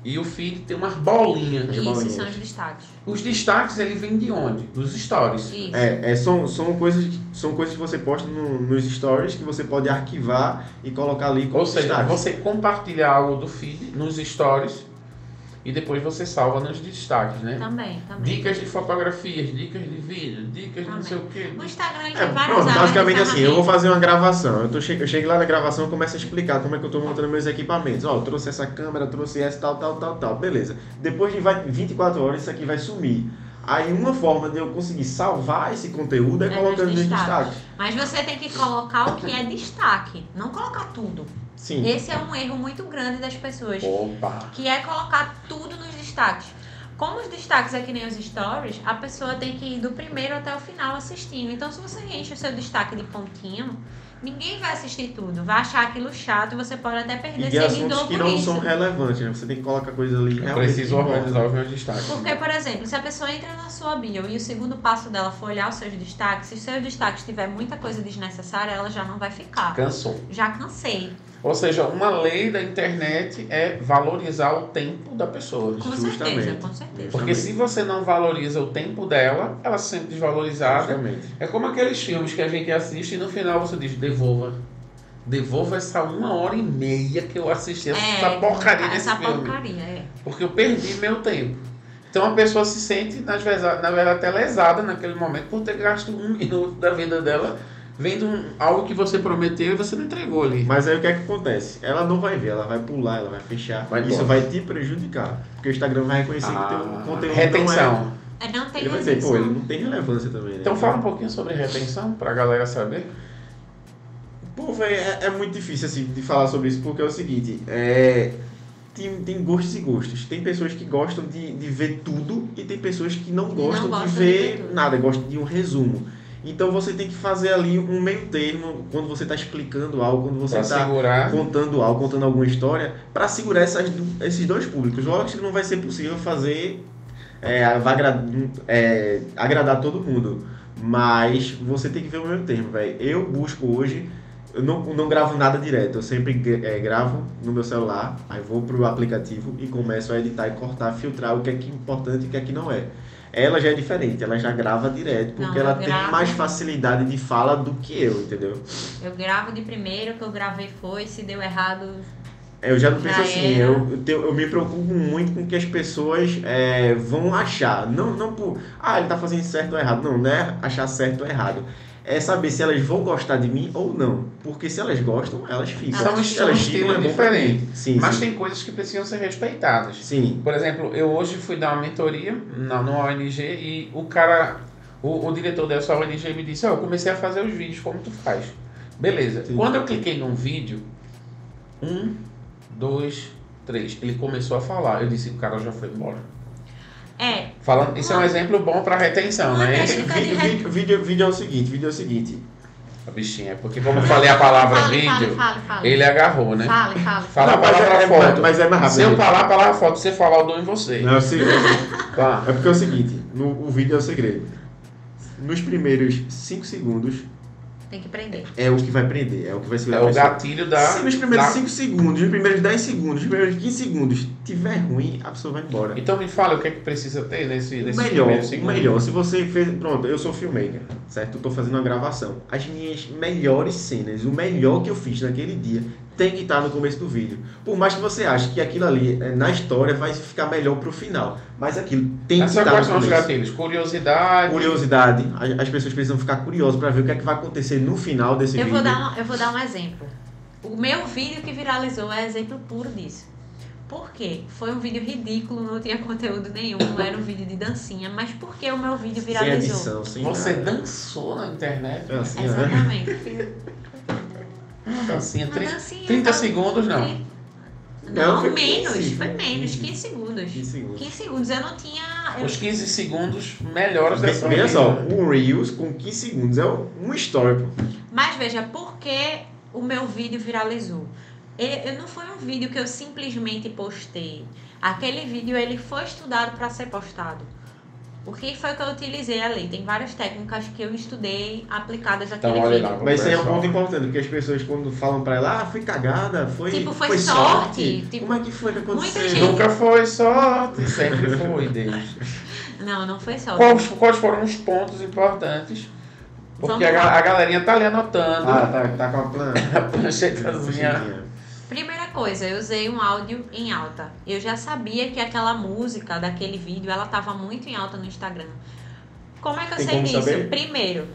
e o feed tem umas bolinhas. As Isso, bolinhas. são os destaques. Os destaques, ele vem de onde? Dos stories. Isso. É, é, são, são, coisas, são coisas que você posta no- nos stories que você pode arquivar e colocar ali como Ou seja, destaque. você compartilha algo do feed nos stories e depois você salva nos destaques, né? Também, também. Dicas de fotografias, dicas de vídeo, dicas de não sei o quê. O Instagram ele É, tem várias pronto, basicamente assim, eu vou fazer uma gravação. Eu, tô che eu chego lá na gravação e começo a explicar como é que eu tô montando meus equipamentos. Ó, eu trouxe essa câmera, trouxe essa, tal, tal, tal, tal. Beleza. Depois de vai- 24 horas, isso aqui vai sumir. Aí uma forma de eu conseguir salvar esse conteúdo é, É colocando nos destaques. destaques. Mas você tem que colocar o que é destaque, não colocar tudo. Sim. Esse é um erro muito grande das pessoas, Opa! que é colocar tudo nos destaques. Como os destaques é que nem os stories, a pessoa tem que ir do primeiro até o final assistindo. Então, se você enche o seu destaque de pontinho, ninguém vai assistir tudo. Vai achar aquilo chato e você pode até E perder de assuntos seguidor que não isso. são relevantes, né? Você tem que colocar coisas ali Eu preciso importam. organizar os meus destaques. Porque, por exemplo, se a pessoa entra na sua bio e o segundo passo dela for olhar os seus destaques, se os seus destaques tiver muita coisa desnecessária, ela já não vai ficar. Cansou. Já cansei. Ou seja, uma lei da internet é valorizar o tempo da pessoa. Com Justamente. certeza, com certeza. Porque se você não valoriza o tempo dela, ela se sente desvalorizada. Justamente. É como aqueles filmes que a gente assiste e no final você diz, devolva. Devolva essa uma hora e meia que eu assisti essa porcaria desse É, essa filme. porcaria, é. Porque eu perdi meu tempo. Então a pessoa se sente, na verdade, até lesada naquele momento por ter gasto um minuto da vida dela vendo algo que você prometeu e você não entregou ali. Mas aí o que é que acontece? Ela não vai ver, ela vai pular, ela vai fechar. Vai Isso vai te prejudicar. Porque o Instagram vai reconhecer ah, que teu ah, conteúdo retenção. não é. Não tem Ele vai dizer, pô, ele não tem relevância também. Né? Então fala um pouquinho sobre retenção pra galera saber. Pô, velho, é, é, muito difícil assim de falar sobre isso, porque é o seguinte, é, tem, tem gostos e gostos. Tem pessoas que gostam de, de ver tudo e tem pessoas que não gostam, não de, ver de ver nada, gostam de um resumo. Então você tem que fazer ali um meio termo quando você está explicando algo, quando você está contando algo, contando alguma história, para segurar essas, esses dois públicos. Lógico que não vai ser possível fazer é, vai agradar, é, agradar todo mundo, mas você tem que ver o meio termo, velho. Eu busco hoje eu não, não gravo nada direto, eu sempre é, gravo no meu celular, aí vou pro aplicativo e começo a editar e cortar, filtrar o que é que é importante e o que é que não é. Ela já é diferente, ela já grava direto, porque não, ela tem mais facilidade de fala do que eu, entendeu? Eu gravo de primeiro, o que eu gravei foi, se deu errado. Eu já não penso assim, eu, eu, eu, me preocupo muito com o que as pessoas é, vão achar. Não, não por, ah, ele tá fazendo certo ou errado. Não, não é achar certo ou errado é saber se elas vão gostar de mim ou não. Porque se elas gostam, elas ficam. São, elas são estilos é diferentes. Sim, mas sim. tem coisas que precisam ser respeitadas. Sim. Por exemplo, eu hoje fui dar uma mentoria na, no ONG e o cara, o, o diretor dessa ONG me disse, oh, eu comecei a fazer os vídeos como tu faz. Beleza. Sim. Quando eu cliquei num vídeo, um, dois, três, ele começou a falar. Eu disse, o cara já foi embora. É. Falando, isso é um exemplo bom para retenção, né? Vídeo, vídeo, vídeo, vídeo é o seguinte, vídeo é o seguinte. A bichinha, porque como eu falei a palavra fale, vídeo, fale, fale, ele agarrou, né? Fale, fale. Fala a palavra é, foto. Mas é mais rápido. Se eu falar a palavra foto, você falar, eu dou em você. Não, é o seguinte. tá. É porque é o seguinte, no, o vídeo é o segredo. Nos primeiros 5 segundos, tem que prender. É o que vai prender, é o que vai segurar É o gatilho da. Se nos primeiros 5 da... segundos, nos primeiros 10 segundos, nos primeiros 15 segundos tiver ruim, a pessoa vai embora. Então me fala o que é que precisa ter nesse, nesse melhor, melhor, se você fez. Pronto, eu sou filmmaker, certo? Eu tô fazendo uma gravação. As minhas melhores cenas, o melhor que eu fiz naquele dia, tem que estar no começo do vídeo. Por mais que você ache que aquilo ali eh, na história vai ficar melhor pro final. Mas aquilo tem Essa que estar no começo. gatilhos? Curiosidade. Curiosidade. As pessoas precisam ficar curiosas para ver o que é que vai acontecer no final desse eu vídeo. Vou dar um, eu vou dar um exemplo. O meu vídeo que viralizou é exemplo puro disso. Por quê? Foi um vídeo ridículo, não tinha conteúdo nenhum, era um vídeo de dancinha, mas por que o meu vídeo viralizou? Sem edição, sem Você nada. dançou na internet? É assim, Exatamente. Né? Uma dancinha, 30, dancinha 30 segundos não. Não, não menos, 15, foi menos, 15 segundos. 15 segundos. 15 segundos, eu não tinha. Eu... Os 15 segundos melhores dessa Veja só, um Reels com 15 segundos é um story. Mas veja, por que o meu vídeo viralizou? Ele, não foi um vídeo que eu simplesmente postei. Aquele vídeo ele foi estudado para ser postado. O que foi que eu utilizei ali? Tem várias técnicas que eu estudei aplicadas naquele então, vídeo. Mas isso é um ponto importante, porque as pessoas quando falam pra ela, ah, foi cagada, foi, tipo, foi, foi sorte. sorte. Tipo, Como é que foi que aconteceu? Gente... Nunca foi sorte, sempre foi, Deus. Não, não foi sorte. Quais, quais foram os pontos importantes? Porque a, a galerinha tá ali anotando. Ah, tá, tá com a planta. a planchetazinha. Primeira coisa, eu usei um áudio em alta. Eu já sabia que aquela música daquele vídeo, ela tava muito em alta no Instagram. Como é que eu tem sei disso? Saber? Primeiro,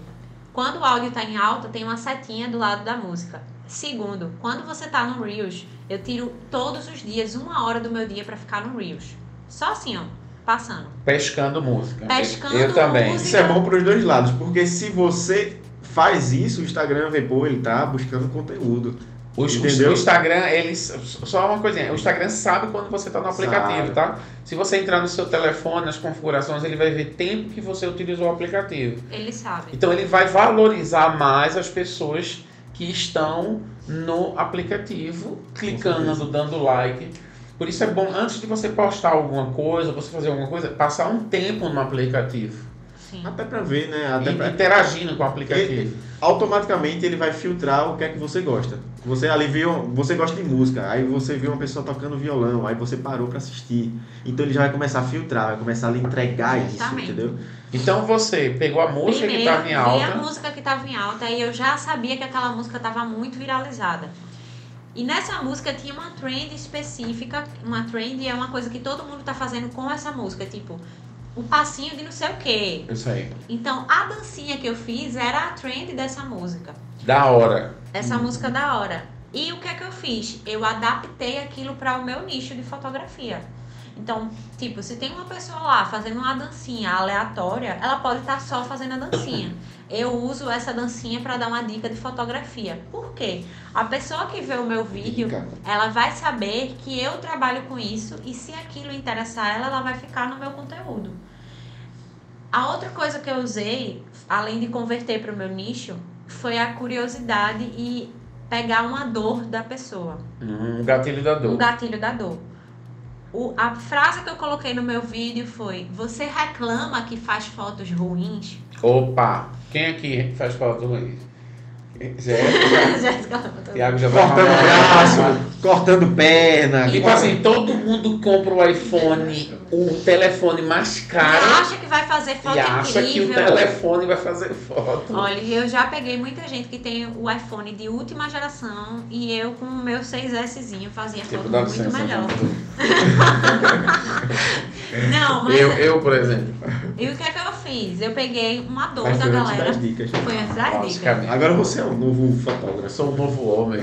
quando o áudio tá em alta, tem uma setinha do lado da música. Segundo, quando você tá no Reels, eu tiro todos os dias uma hora do meu dia para ficar no Reels. Só assim, ó, passando. Pescando música. Pescando eu também. Isso é bom para os dois lados, porque se você faz isso, o Instagram vê, pô, ele tá buscando conteúdo. O, o, Instagram, eles. Só uma coisinha, o Instagram sabe quando você está no aplicativo, sabe. tá? Se você entrar no seu telefone, nas configurações, ele vai ver tempo que você utilizou o aplicativo. Ele sabe. Então ele vai valorizar mais as pessoas que estão no aplicativo, clicando, dando like. Por isso é bom, antes de você postar alguma coisa, você fazer alguma coisa, passar um tempo no aplicativo. Sim. Até para ver, né? Até pra... Interagindo com o aplicativo. Ele, automaticamente ele vai filtrar o que é que você gosta. Você ali viu, você gosta de música, aí você viu uma pessoa tocando violão, aí você parou para assistir. Então ele já vai começar a filtrar, vai começar a lhe entregar Justamente. isso, entendeu? Então você pegou a música Primeiro, que estava em alta. Vi a música que estava em alta e eu já sabia que aquela música estava muito viralizada. E nessa música tinha uma trend específica, uma trend é uma coisa que todo mundo está fazendo com essa música, tipo, o passinho de não sei o quê. Isso aí. Então, a dancinha que eu fiz era a trend dessa música. Da hora. Essa hum. música da hora. E o que é que eu fiz? Eu adaptei aquilo para o meu nicho de fotografia. Então, tipo, se tem uma pessoa lá fazendo uma dancinha aleatória, ela pode estar só fazendo a dancinha. Eu uso essa dancinha para dar uma dica de fotografia. Por quê? A pessoa que vê o meu vídeo, ela vai saber que eu trabalho com isso e se aquilo interessar ela, ela vai ficar no meu conteúdo. A outra coisa que eu usei, além de converter para o meu nicho, foi a curiosidade e pegar uma dor da pessoa. Um gatilho da dor. Um gatilho da dor. O, a frase que eu coloquei no meu vídeo foi: Você reclama que faz fotos ruins? Opa! Quem aqui faz fotos ruins? Jéssica. Tiago já vai Cortando braço, cortando perna. Tipo assim, todo mundo compra o iPhone, o telefone mais caro. E acha que vai fazer foto e acha incrível. que o telefone vai fazer foto. Olha, eu já peguei muita gente que tem o iPhone de última geração e eu com o meu 6Szinho fazia tipo, foto muito licença, melhor. Não, mas. Eu, eu, por exemplo. E o que é que eu fiz? Eu peguei uma dor da galera. Das dicas. Foi antes das dicas. Agora você é um novo fotógrafo, sou um novo homem.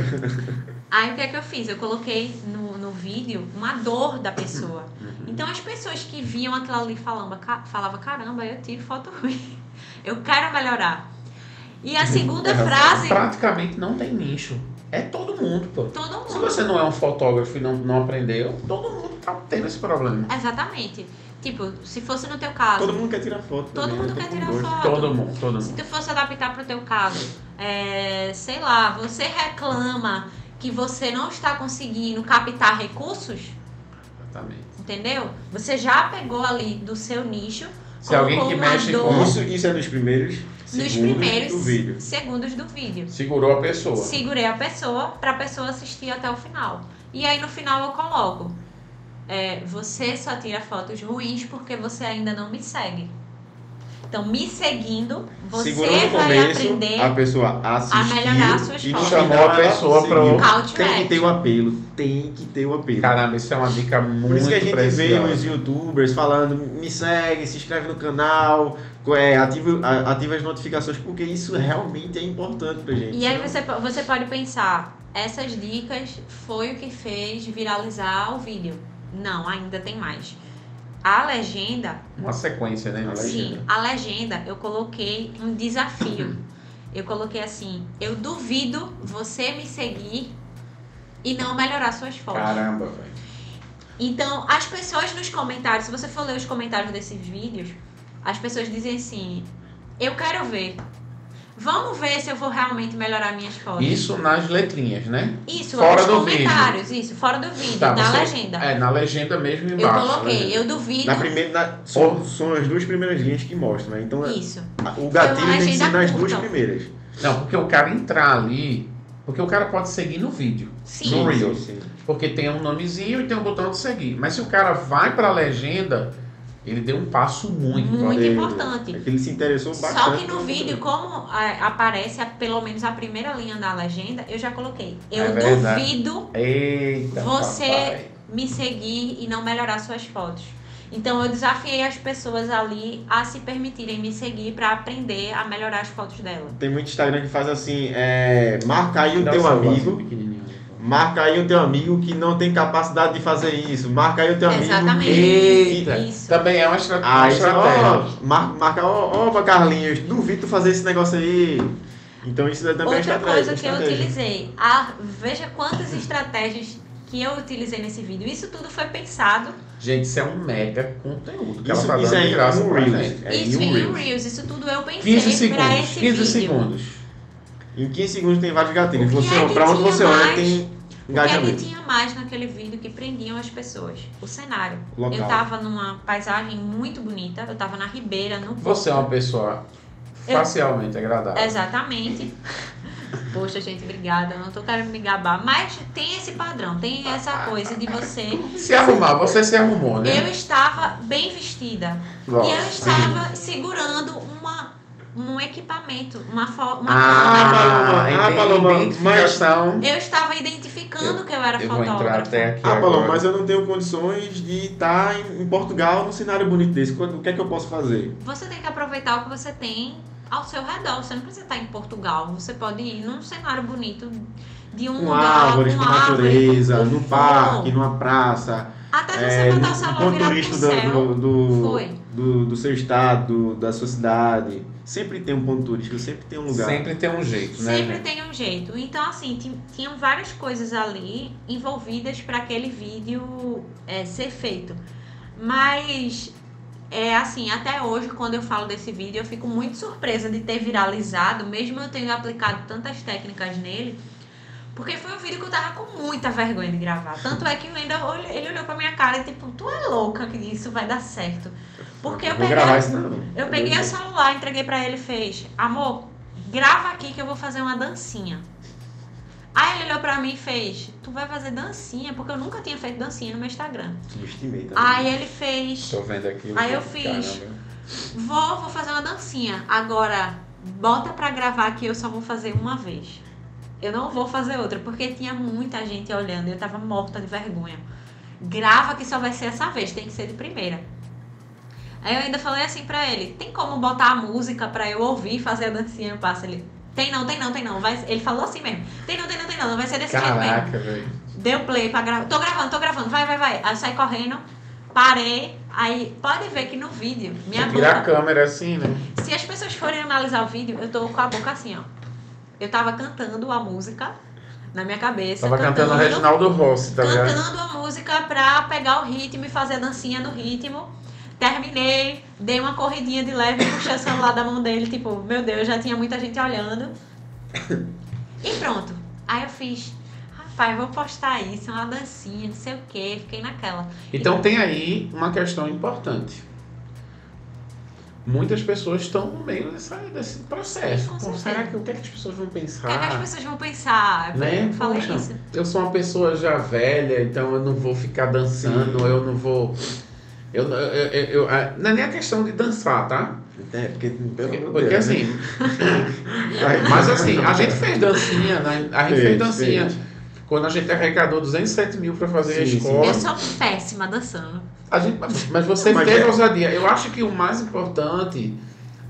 Aí o que é que eu fiz? Eu coloquei no, no vídeo uma dor da pessoa. Uhum. Então as pessoas que viam aquilo ali falando, falavam, caramba, eu tiro foto ruim. Eu quero melhorar. E a segunda frase. Praticamente não tem nicho. É todo mundo, pô. Todo mundo. Se você não é um fotógrafo e não, não aprendeu, todo mundo tá tendo esse problema. Exatamente. Tipo, se fosse no teu caso. Todo mundo quer tirar foto. Todo também, mundo né? quer tirar foto. Todo mundo, todo mundo. Se tu fosse adaptar pro teu caso, é, sei lá, você reclama que você não está conseguindo captar recursos. Exatamente. Entendeu? Você já pegou ali do seu nicho. Se alguém que mexe dor, com isso, isso é nos primeiros nos primeiros do vídeo. segundos do vídeo. Segurou a pessoa. Segurei a pessoa para a pessoa assistir até o final. E aí no final eu coloco é, você só tira fotos ruins porque você ainda não me segue. Então, me seguindo, você vai começo, aprender a pessoa a melhorar suas e fotos. chamou a pessoa para o Tem que ter o apelo, tem que ter o apelo. Caramba, isso é uma dica muito Por isso que a gente preciosa. vê os youtubers falando, me segue, se inscreve no canal, é, ativa, ativa as notificações, porque isso realmente é importante pra gente. E aí você, você pode pensar, essas dicas foi o que fez viralizar o vídeo. Não, ainda tem mais. A legenda. Uma sequência, né? sim, a legenda eu coloquei um desafio. Eu coloquei assim: eu duvido você me seguir e não melhorar suas fotos. Caramba, velho. Então, as pessoas nos comentários, se você for ler os comentários desses vídeos, as pessoas dizem assim: eu quero ver. Vamos ver se eu vou realmente melhorar minhas fotos. Isso nas letrinhas, né? Isso, fora do comentários, vídeo. isso, fora do vídeo, tá, na você, legenda. É, na legenda mesmo embaixo. Eu coloquei, eu duvido. Na primeira, na, são, são as duas primeiras linhas que mostram, né? Então, isso. o gatilho tem que ser nas duas primeiras. Não, porque o cara entrar ali, porque o cara pode seguir no vídeo, sim. no Reels. Porque tem um nomezinho e tem um botão de seguir. Mas se o cara vai para a legenda ele deu um passo muito, muito importante. É que ele se interessou bastante. Só que no vídeo, como é, aparece a, pelo menos a primeira linha da legenda, eu já coloquei. Eu é duvido Eita, você papai. me seguir e não melhorar suas fotos. Então eu desafiei as pessoas ali a se permitirem me seguir para aprender a melhorar as fotos dela. Tem muito Instagram que faz assim, é, marca aí o teu amigo Marca aí o teu amigo que não tem capacidade de fazer isso. Marca aí o teu Exatamente. amigo que. Eita, isso. Também é uma estratégia. Aí, ó, marca, marca, ó, ó, Carlinhos, duvido fazer esse negócio aí. Então isso é também Outra estratégia. coisa que eu utilizei. A, veja quantas estratégias que eu utilizei nesse vídeo. Isso tudo foi pensado. Gente, isso é um mega conteúdo. Que isso, ela tá isso dando é de graça um Reels. É isso em um Reels. Isso tudo eu pensei 15 segundos, pra esse 15 vídeo. segundos. Em 15 segundos tem vários gatilhos. Você, pra onde você olha mais? tem O que que tinha mais naquele vídeo que prendiam as pessoas? O cenário. Local. Eu tava numa paisagem muito bonita, eu tava na ribeira, no Você é uma pessoa facialmente agradável. Exatamente. Poxa, gente, obrigada. Eu não tô querendo me gabar. Mas tem esse padrão, tem essa coisa de você. Se arrumar, você se arrumou, né? Eu estava bem vestida. Lógico. E eu estava segurando uma um equipamento, uma foto. Uma ah, ah, Paloma, mas eu estava identificando eu, que eu era eu fotógrafo. Vou entrar até aqui ah, Paloma, mas eu não tenho condições de estar em, em Portugal num cenário bonito desse. O que é que eu posso fazer? Você tem que aproveitar o que você tem ao seu redor. Você não precisa estar em Portugal. Você pode ir num cenário bonito de um com lugar, árvores, com, com natureza, árvore, num parque, numa praça. Até você é, botar o celular virado pro céu. Do, do, Foi. Do, do seu estado, da sua cidade. Sempre tem um ponto turístico, sempre tem um lugar. Sempre tem um jeito, né? Sempre tem um jeito. Então, assim, tinham várias coisas ali envolvidas para aquele vídeo é, ser feito. Mas é assim, até hoje, quando eu falo desse vídeo, eu fico muito surpresa de ter viralizado, mesmo eu tendo aplicado tantas técnicas nele, porque foi um vídeo que eu tava com muita vergonha de gravar. Tanto é que ainda ele olhou pra minha cara e tipo, tu é louca que isso vai dar certo. Porque eu peguei, eu peguei o celular, entreguei pra ele e fez, amor, grava aqui que eu vou fazer uma dancinha. Aí ele olhou pra mim e fez, tu vai fazer dancinha, porque eu nunca tinha feito dancinha no meu Instagram. Subestimei Aí ele fez. Tô vendo aqui. Aí eu fiz, vou, vou fazer uma dancinha. Agora, bota pra gravar que eu só vou fazer uma vez. Eu não vou fazer outra, porque tinha muita gente olhando e eu tava morta de vergonha. Grava que só vai ser essa vez, tem que ser de primeira. Aí eu ainda falei assim pra ele: tem como botar a música pra eu ouvir e fazer a dancinha? Eu passo ele. Tem não, tem não, tem não. Vai, ele falou assim mesmo. Tem não, tem não, tem não. Vai ser desse Caraca, jeito mesmo. Deu play pra gravar. Tô gravando, tô gravando. Vai, vai, vai. Aí eu saí correndo, parei. Aí pode ver que no vídeo, minha boca. Tirar a câmera assim, né? Se as pessoas forem analisar o vídeo, eu tô com a boca assim, ó. Eu tava cantando a música na minha cabeça. Tava cantando, cantando Reginaldo Rossi, tá? Cantando a música pra pegar o ritmo e fazer a dancinha no ritmo. Terminei, dei uma corridinha de leve, puxei o celular da mão dele, tipo, meu Deus, já tinha muita gente olhando. E pronto. Aí eu fiz, rapaz, vou postar isso, uma dancinha, não sei o quê, fiquei naquela. Então e... tem aí uma questão importante. Muitas pessoas estão no meio dessa, desse processo. Pô, será que o que, é que as pessoas vão pensar? O que, é que as pessoas vão pensar? Né? Eu falei Poxa, isso. Eu sou uma pessoa já velha, então eu não vou ficar dançando, Sim. eu não vou. Eu, eu, eu, eu, não é nem a questão de dançar, tá? É, porque, porque, porque assim. mas assim, a gente fez dancinha, né? A gente fez, fez dancinha. Fez. Quando a gente arrecadou 207 mil para fazer sim, a escola. Eu sou péssima dançando. A gente, mas você mas teve é. ousadia. Eu acho que o mais importante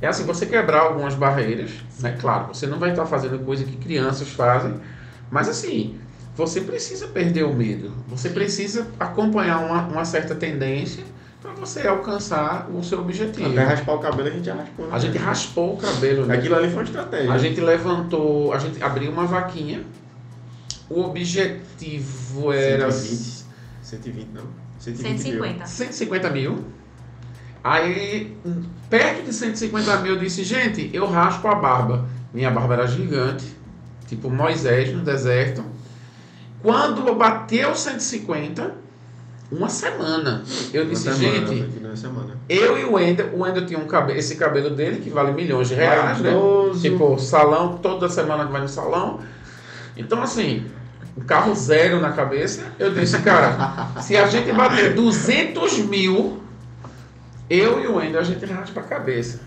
é assim, você quebrar algumas barreiras, né? Claro, você não vai estar fazendo coisa que crianças fazem, mas assim, você precisa perder o medo. Você precisa acompanhar uma, uma certa tendência para você alcançar o seu objetivo. Até raspar o cabelo a gente já raspou. Né? A gente raspou o cabelo. Né? Aquilo ali foi uma estratégia. A gente levantou, a gente abriu uma vaquinha. O objetivo era... 120, 120 não? 120 150. Mil. 150 mil. Aí, perto de 150 mil, eu disse, gente, eu raspo a barba. Minha barba era gigante, tipo Moisés no deserto. Quando bateu 150, uma semana. Eu uma disse, semana, gente, eu e o Wendel, o Wendel tinha um cabelo, esse cabelo dele que vale milhões de reais, né? Tipo, salão, toda semana vai no salão. Então, assim, um carro zero na cabeça. Eu disse, cara, se a gente bater 200 mil, eu e o Wendel, a gente raspa a cabeça.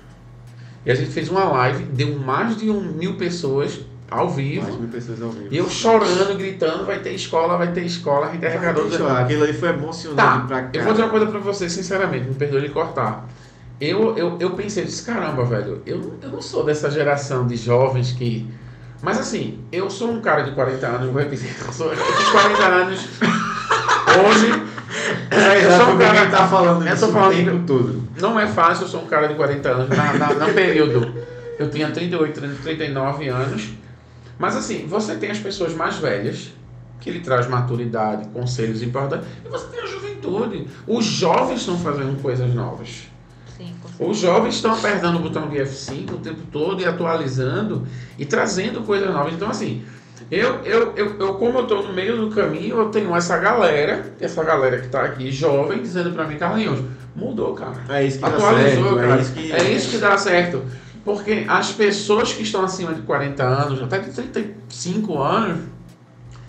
E a gente fez uma live, deu mais de um mil pessoas ao vivo. Mais mil pessoas ao vivo. E eu chorando, gritando, vai ter escola, vai ter escola, a gente arrecadou. Aquilo ali foi emocionante tá, pra cá. Eu vou dizer uma coisa pra você, sinceramente, me perdoe de cortar. Eu, eu, eu pensei, eu disse, caramba, velho, eu, eu não sou dessa geração de jovens que. Mas assim, eu sou um cara de 40 anos, vou repetir, eu, sou, eu tenho 40 anos. Hoje. É, eu sou um cara. tá falando eu tô falando tempo todo. Não é fácil, eu sou um cara de 40 anos. Na, na, no período, eu tinha 38, 39 anos. Mas assim, você tem as pessoas mais velhas, que ele traz maturidade, conselhos importantes, e você tem a juventude. Os jovens estão fazendo coisas novas. Sim, Os jovens estão apertando o botão de F5 o tempo todo e atualizando e trazendo coisas novas. Então, assim, eu, eu, eu, eu como eu estou no meio do caminho, eu tenho essa galera, essa galera que está aqui, jovem, dizendo para mim, Carlinhos, mudou, cara. É isso que Atualizou, dá certo, cara. É isso que... é isso que dá certo. Porque as pessoas que estão acima de 40 anos, até de 35 anos,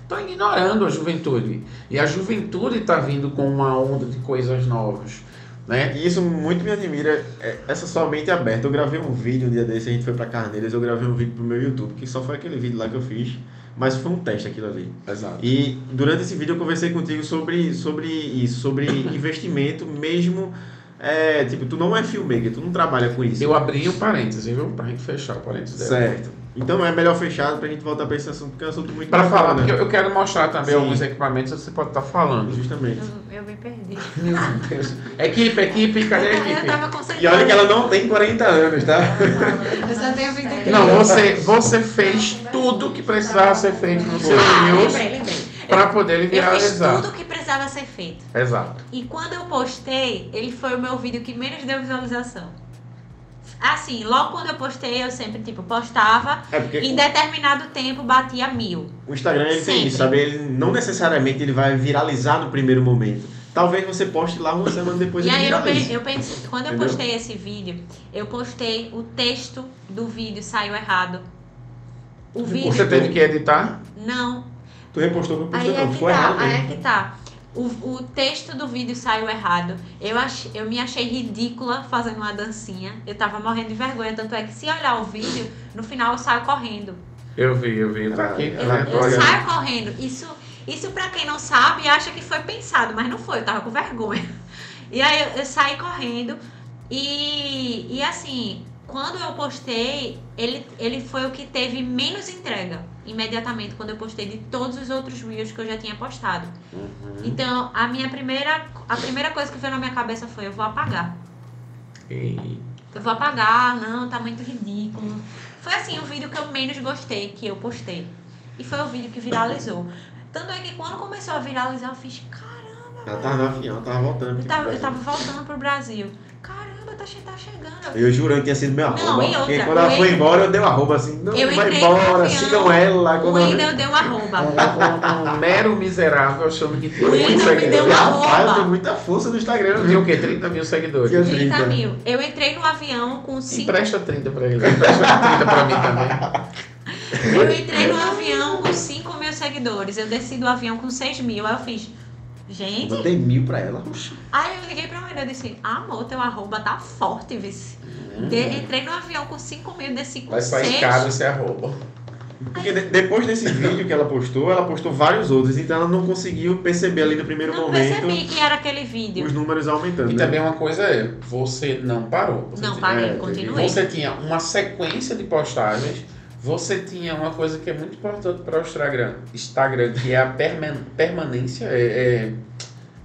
estão ignorando a juventude. E a juventude está vindo com uma onda de coisas novas. Né? E isso muito me admira, é, essa sua mente aberta. Eu gravei um vídeo um dia desse, a gente foi pra Carneiras, eu gravei um vídeo pro meu YouTube, que só foi aquele vídeo lá que eu fiz, mas foi um teste aquilo ali. Exato. E durante esse vídeo eu conversei contigo sobre, sobre isso, sobre investimento mesmo. É, tipo, tu não é filmmaker, tu não trabalha com isso. Eu abri um parênteses, viu? Pra gente fechar o parênteses dela. Certo. Então é melhor fechado pra gente voltar pra esse assunto, porque é um assunto muito Pra falar, porque eu quero mostrar também Sim. alguns equipamentos que você pode estar falando. Justamente. Eu, eu me perdi. Meu Deus. Equipe, equipe, cadê a Eu equipe? tava concentrada. E olha que ela não tem 40 anos, tá? Eu só tenho 23. Não, você, você fez tudo que precisava ser feito no seu Ah, News para poder Eu fiz viralizar. tudo que precisava ser feito. Exato. E quando eu postei, ele foi o meu vídeo que menos deu visualização. Assim, logo quando eu postei, eu sempre, tipo, postava. É porque Em determinado tempo batia mil. o Instagram ele tem Sempre. isso, sabe? Ele não necessariamente ele vai viralizar no primeiro momento. Talvez você poste lá uma semana depois e aí eu, pe- eu pensei, quando eu Entendeu? postei esse vídeo, eu postei o texto do vídeo, saiu errado. O vídeo. Você teve que editar? Não. Tu repostou no postou, é não. que Ficou tá, errado aí é que tá. O, o texto do vídeo saiu errado. Eu, ach, eu me achei ridícula fazendo uma dancinha. Eu tava morrendo de vergonha. Tanto é que se olhar o vídeo, no final eu saio correndo. Eu vi, eu vi. Eu, eu Olha. saio correndo. Isso, isso pra quem não sabe, acha que foi pensado, mas não foi, eu tava com vergonha. E aí eu, eu saí correndo e, e assim, quando eu postei, ele, ele foi o que teve menos entrega imediatamente quando eu postei de todos os outros reels que eu já tinha postado. Então, a minha primeira, a primeira coisa que veio na minha cabeça foi, eu vou apagar. E- Eu vou apagar, não, tá muito ridículo. Foi assim, o vídeo que eu menos gostei que eu postei. E foi o vídeo que viralizou. Tanto é que quando começou a viralizar, eu fiz, caramba, Ela tava no avião, ela tava voltando. eu tava, eu tava voltando pro Brasil. Caramba, tá, che- tá chegando. Eu jurando que tinha sido meu Não, arroba. e outra, quando ela foi embora, eu dei um arroba assim. Não, Eu vai embora, sigam ela. O Quando Wendel deu um arroba. Um, um mero miserável achando que tinha O muitos Wendel me deu seguidores. uma Rapaz, arroba. tem muita força no Instagram. Viu o quê? 30 mil seguidores. Tinha 30 30. mil. Eu entrei no avião com 5 Empresta 30 pra ele. Empresta 30 pra mim também. Eu entrei no avião com 5 mil seguidores. Eu desci do avião com 6 mil. Aí eu fiz, gente. Eu dei mil pra ela. Aí eu liguei pra Wendel e disse, amor, teu arroba tá forte, vice. De- entrei no avião com 5 mil, desci com Vai sair 6. caro esse arroba. Porque de- depois desse vídeo que ela postou, ela postou vários outros. Então ela não conseguiu perceber ali no primeiro Não momento percebi que era aquele vídeo. os números aumentando. E né? também uma coisa é, você não parou. Você Não, tinha- parei, é, continuei. Você tinha uma sequência de postagens, você tinha uma coisa que é muito importante para o Instagram, Instagram que é a perman- permanência, é, é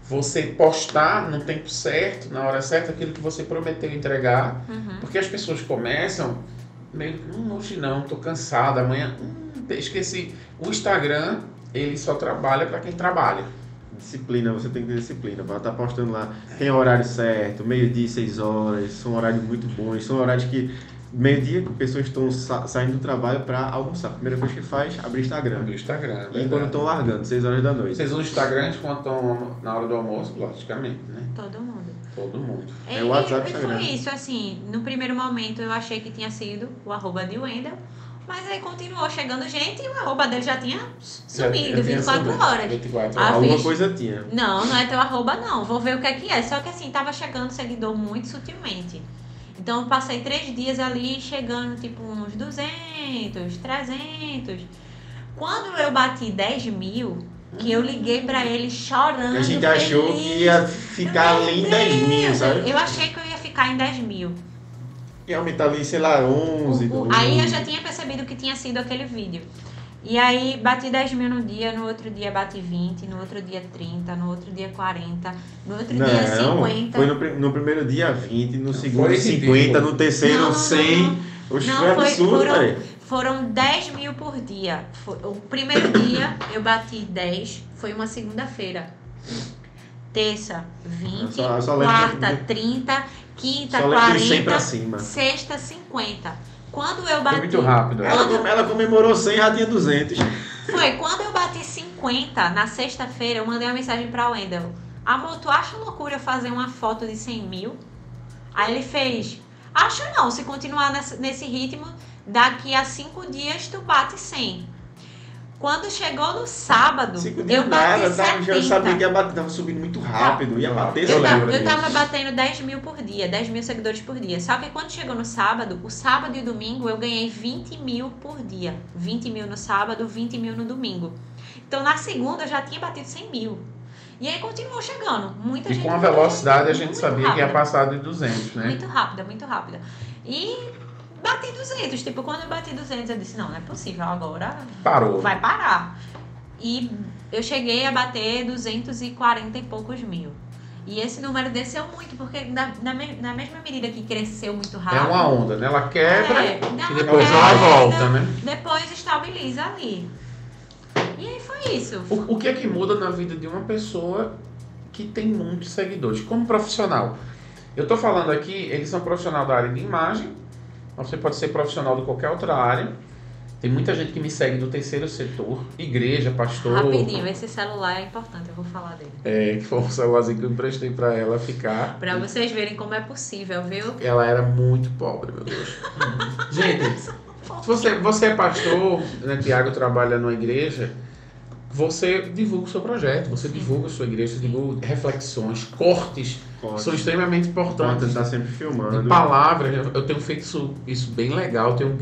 você postar no tempo certo, na hora certa, aquilo que você prometeu entregar, Uhum. porque as pessoas começam meio, hum, hoje não, tô cansada, amanhã, hum, esqueci. O Instagram, ele só trabalha para quem trabalha. Disciplina, você tem que ter disciplina. Vai estar postando lá. Tem horário certo, meio-dia, seis horas. São horários muito bons. São horários que, meio-dia, pessoas estão sa- saindo do trabalho para almoçar. A primeira coisa que faz, abrir Instagram. No Instagram. é E quando estão largando, seis horas da noite. Vocês usam o Instagram quando estão na hora do almoço, logicamente, né? Todo mundo. Todo mundo. É E- o WhatsApp, e foi Instagram. isso, assim, no primeiro momento eu achei que tinha sido o arroba de Wendel, mas aí continuou chegando gente e o arroba dele já tinha sumido, Já- já tinha 24 subido. horas. 24 Ah, horas. Alguma fiz. coisa tinha. Não, não é teu arroba não, vou ver o que é que é. Só que assim, tava chegando seguidor muito sutilmente. Então eu passei três dias ali chegando tipo uns 200, 300. Quando eu bati 10 mil, que eu liguei pra ele chorando. A gente achou que feliz. ia ficar ali em 10 mil, sabe? Eu achei que eu ia ficar em 10 mil. E aumentava em, sei lá, 11, O- o- 12. aí eu já tinha percebido que tinha sido aquele vídeo. E aí bati 10 mil no dia, no outro dia bati 20, no outro dia 30, no outro dia 40, no outro dia Não, 50. foi no, no primeiro dia 20, no segundo Foi 50, ridículo. no terceiro Não, não, 100. não. Oxe, Não, foi foi- absurdo, foram-. Foram 10 mil por dia. Foi- o primeiro dia eu bati 10, foi uma segunda-feira. Terça, 20, Eu só- eu só lembro quarta, de- 30, quinta, Só lembro de 100 pra 40, cima. sexta, 50. Quando eu Foi bati. muito rápido. Ela, ela comemorou 100 já tinha 200. Foi, quando eu bati 50, na sexta-feira, eu mandei uma mensagem pra Wendel. Amor, tu acha loucura eu fazer uma foto de 100 mil? Aí ele fez, acho não, se continuar nesse, nesse ritmo, daqui a cinco dias tu bate 100. Quando chegou no sábado, eu bati nada, 70. tava, eu sabia que ia bater, tava subindo muito rápido, ia bater, Eu tava, lembro eu tava batendo 10 mil por dia, 10 mil seguidores por dia. Só que quando chegou no sábado, o sábado e o domingo eu ganhei 20 mil por dia. 20 mil no sábado, 20 mil no domingo. Então na segunda eu já tinha batido 100 mil. E aí continuou chegando. Muita E gente. com a velocidade a gente sabia que ia passar de 200, né? Muito rápida, muito rápida. E bati 200. Tipo, quando eu bati 200, eu disse: não, não é possível, agora Parou. vai parar. E eu cheguei a bater 240 e poucos mil. E esse número desceu muito, porque na, na, na mesma medida que cresceu muito É rápido. uma onda, né? Ela quebra É, e depois ela volta, né? Depois estabiliza ali. E aí foi isso. O, o que é que muda na vida de uma pessoa que tem muitos seguidores? Como profissional. Eu tô falando aqui, eles são profissional da área de imagem, você pode ser profissional de qualquer outra área. Tem muita gente que me segue do terceiro setor, igreja, pastor. Rapidinho, esse celular é importante, eu vou falar dele. É, que foi um celularzinho que eu emprestei pra ela ficar. Pra vocês verem como é possível, viu? Ela era muito pobre, meu Deus. Gente, se você, você é pastor, né, Tiago trabalha numa igreja, você divulga o seu projeto, você divulga a sua igreja, você divulga reflexões, cortes, que são extremamente Importante importantes. estar sempre filmando. De palavras, eu- tenho feito isso, isso bem legal. Tenho,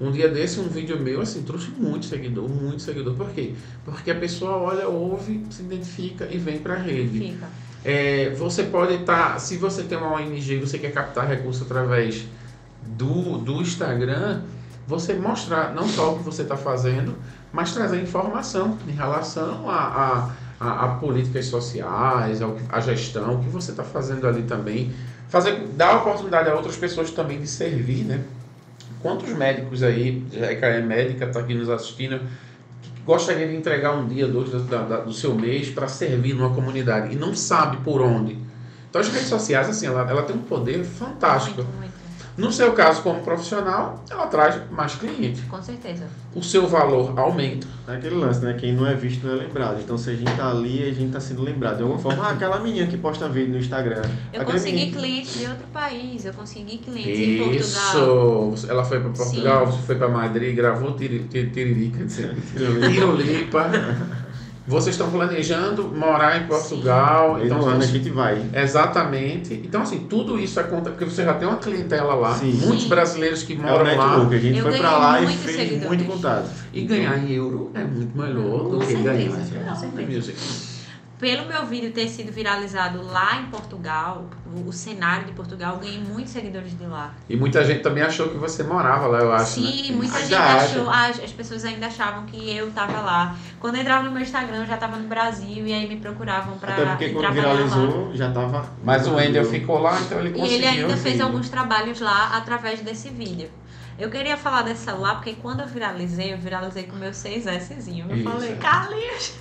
um dia desse, um vídeo meu, assim, trouxe muito seguidor, muito seguidor. Por quê? Porque a pessoa olha, ouve, se identifica e vem pra rede. Fica. É, você pode estar, se você tem uma ONG e você quer captar recursos através do, do Instagram, você mostrar não só o que você está fazendo, mas trazer informação em relação a, a, a, a políticas sociais, ao, que- à gestão, o que você está fazendo ali também. Fazer, dar a oportunidade a outras pessoas também de servir, né? Quantos médicos aí, Jeca é médica, está aqui nos assistindo, que gostaria de entregar um dia, dois da- da- do seu mês para servir numa comunidade e não sabe por onde. Então as redes sociais, assim, ela, ela tem um poder fantástico. Muito, muito. No seu caso, como profissional, ela traz mais cliente. Com certeza. O seu valor aumenta. É aquele lance, né? Quem não é visto não é lembrado. Então se a gente tá ali, a gente tá sendo lembrado. De alguma forma, ah, aquela menina que posta vídeo no Instagram. Eu consegui menino- clientes de outro país, eu consegui clientes em Portugal. Isso! Ela foi para Portugal, você foi para Madrid, gravou tiri- tiri- Tiririca, quer dizer, Tirolipa. Vocês estão planejando morar em Portugal. Aí Então, no ano a gente vai. Exatamente. Então, assim, tudo isso acontece porque você já tem uma clientela lá. Sim. Muitos Sim. brasileiros que É o moram lá. A gente Eu foi pra ganhei lá e fez seguidores. muito contato. E ganhar em euro é muito melhor do que certeza, ganhar com em certeza. music. Pelo meu vídeo ter sido viralizado lá em Portugal, o, o cenário de Portugal, eu ganhei muitos seguidores de lá. E muita gente também achou que você morava lá, eu acho. Sim, né? muita Ainda gente acha. achou, as, as pessoas ainda achavam que eu tava lá. Quando eu entrava no meu Instagram, eu já tava no Brasil e aí me procuravam pra Até porque quando trabalhar lá. viralizou, já tava. Mas o Wendel ficou lá, então ele E conseguiu. ele ainda fez alguns trabalhos lá através desse vídeo. Eu queria falar desse celular porque quando eu viralizei, eu viralizei com o meu 6Szinho. Eu Isso. falei, Carlinhos,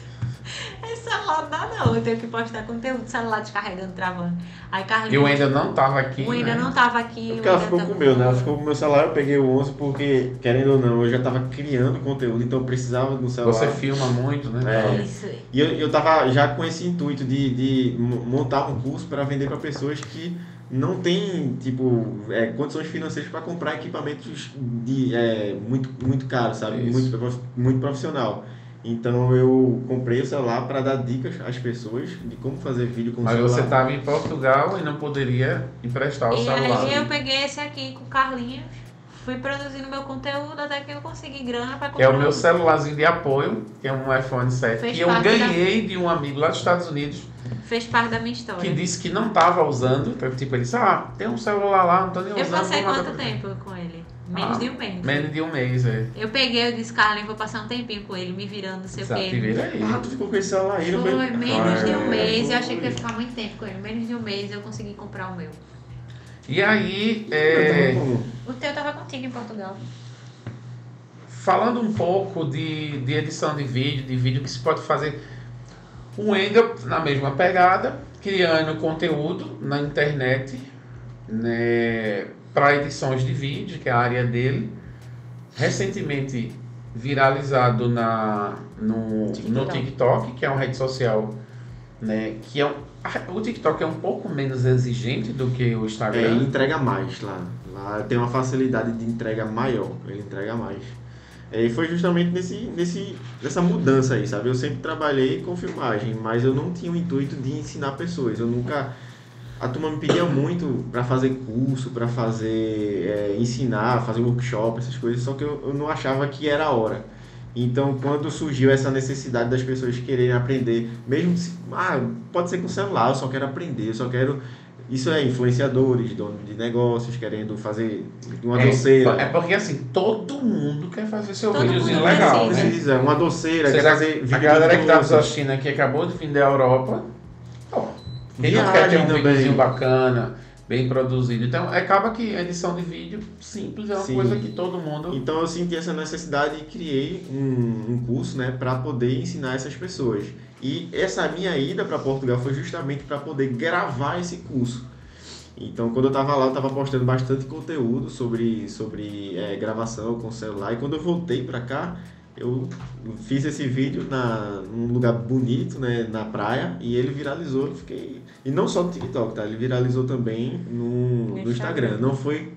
esse celular não dá não. Eu tenho que postar conteúdo, celular descarregando, travando. Aí Carlinhos. E o Wendel não tava aqui. o ainda né? não tava aqui. É porque ela Wendel ficou tava- com o meu, né? Ela ficou com o meu celular, eu peguei o 11 porque, querendo ou não, eu já tava criando conteúdo, então eu precisava do celular. Você filma muito, né? É. Isso. E eu, eu tava já com esse intuito de, de mo- montar um curso para vender para pessoas que não têm, tipo, é, condições financeiras para comprar equipamentos de, é, muito, muito caros, sabe? Isso. Muito, muito profissional. Então eu comprei o celular para dar dicas às pessoas de como fazer vídeo com o Mas celular. você estava em Portugal e não poderia emprestar o E celular. aí eu peguei esse aqui com o Carlinhos, fui produzindo meu conteúdo até que eu consegui grana pra Que comprar. é o meu celularzinho de apoio, que é um iPhone 7, Fez que eu parte da- ganhei de um amigo lá dos Estados Unidos, Fez parte da minha história. que disse que não estava usando. Então, tipo, ele disse, ah, tem um celular lá, não tô nem Eu usando. passei vou mandar quanto tempo com ele? Menos Ah, de um mês. Menos de um mês, é. Eu peguei, eu disse, Carlinhos, vou passar um tempinho com ele, me virando, não sei o Exato, quê. e vira aí. Ah, tu ficou com esse celular aí, não Foi menos de um É, mês, eu achei que foi. ia ficar muito tempo com ele. Menos de um mês eu consegui comprar o meu. E aí, é? O teu tava contigo em Portugal. falando um pouco de, de edição de vídeo, de vídeo que se pode fazer. O Wendel, na mesma pegada, criando conteúdo na internet né, para edições de vídeo, que é a área dele. Recentemente viralizado na, no, no TikTok. TikTok, que é uma rede social né, que é um, a- o TikTok é um pouco menos exigente do que o É, Instagram. ele entrega mais lá. Lá tem uma facilidade de entrega maior. Ele entrega mais. É, e foi justamente nesse, nesse, nessa mudança aí, sabe? Eu sempre trabalhei com filmagem, mas eu não tinha o intuito de ensinar pessoas. Eu nunca. A turma me pedia muito para fazer curso, para fazer. É, ensinar, fazer workshop, essas coisas, só que eu, eu não achava que era a hora. Então, quando surgiu essa necessidade das pessoas quererem aprender, mesmo se, ah, pode ser com celular, eu só quero aprender, eu só quero isso é influenciadores, donos de negócios, querendo fazer uma é, doceira. É porque assim, todo mundo quer fazer seu todo videozinho legal. Né? Precisa, uma doceira, quer fazer A galera que está nos assistindo aqui acabou de vir da Europa. Ó, quem não quer ter um videozinho bacana, bem produzido. Então acaba que a edição de vídeo simples é uma Sim. coisa que todo mundo. Então eu senti essa necessidade e criei um, um curso né, para poder ensinar essas pessoas. E essa minha ida para Portugal foi justamente para poder gravar esse curso. Então, quando eu estava lá, eu estava postando bastante conteúdo sobre, sobre é, gravação com celular. E quando eu voltei para cá, eu fiz esse vídeo na, num lugar bonito, né, na praia, e ele viralizou. Eu fiquei... E não só no TikTok, tá? Ele viralizou também no, no Instagram. Não foi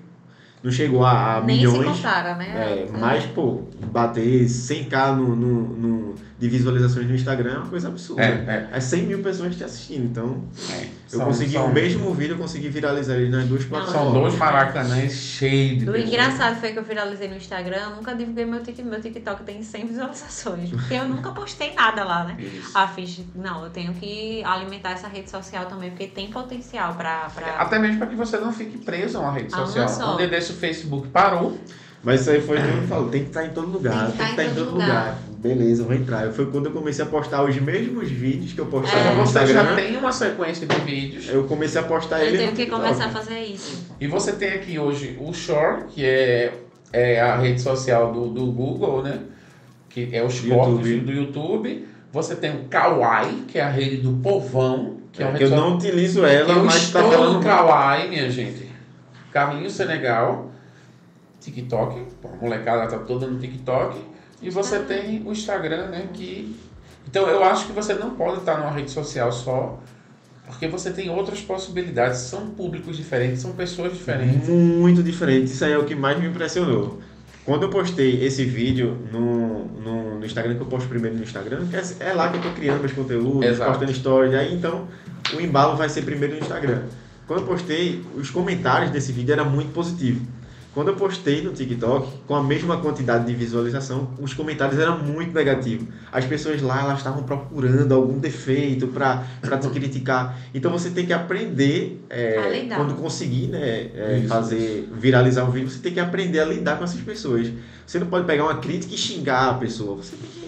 não chegou a, a Nem milhões. Se compara, né? É, mas, pô, bater 100k no, no, no, de visualizações no Instagram é uma coisa absurda. É, é. é 100 mil pessoas te assistindo. Então, é. eu são, consegui, são... o mesmo vídeo, eu consegui viralizar ele nas duas plataformas. São dois maracanãs cheios de O engraçado foi que eu viralizei no Instagram, eu nunca divulguei meu TikTok. Meu TikTok tem 100 visualizações. Porque eu nunca postei nada lá, né? Isso. Ah, fiz, não, eu tenho que alimentar essa rede social também, porque tem potencial pra. pra... Até mesmo para que você não fique preso a uma rede social. Quando o Facebook parou. Mas isso aí foi que eu falo, tem que estar em todo lugar, tem que, estar, em todo lugar. lugar. Beleza, vou entrar. Foi quando eu comecei a postar os mesmos vídeos que eu postava é. no Instagram. Você já tem uma sequência de vídeos. Eu comecei a postar eu ele. Eu tenho que começar a fazer isso. E você tem aqui hoje o Shore, que é, é a rede social do, do Google, né? Que é os cortes do YouTube. Você tem o Kawaii, que é a rede do povão. Que é, é que eu não utilizo ela, eu mas está falando. Kawaii, minha gente. Carlinhos Senegal, TikTok, a molecada tá toda no TikTok, e você tem o Instagram, né, que... Então eu acho que você não pode estar numa rede social só, porque você tem outras possibilidades, são públicos diferentes, são pessoas diferentes. Muito diferentes, isso aí é o que mais me impressionou. Quando eu postei esse vídeo no, no, no Instagram, que eu posto primeiro no Instagram, que é, é lá que eu tô criando meus conteúdos, Exato. postando stories, aí então o embalo vai ser primeiro no Instagram. Quando eu postei, os comentários desse vídeo eram muito positivos. Quando eu postei no TikTok, com a mesma quantidade de visualização, os comentários eram muito negativos. As pessoas lá elas estavam procurando algum defeito para te criticar. Então você tem que aprender, é, quando conseguir né, é, fazer viralizar um vídeo, você tem que aprender a lidar com essas pessoas. Você não pode pegar uma crítica e xingar a pessoa. Você tem que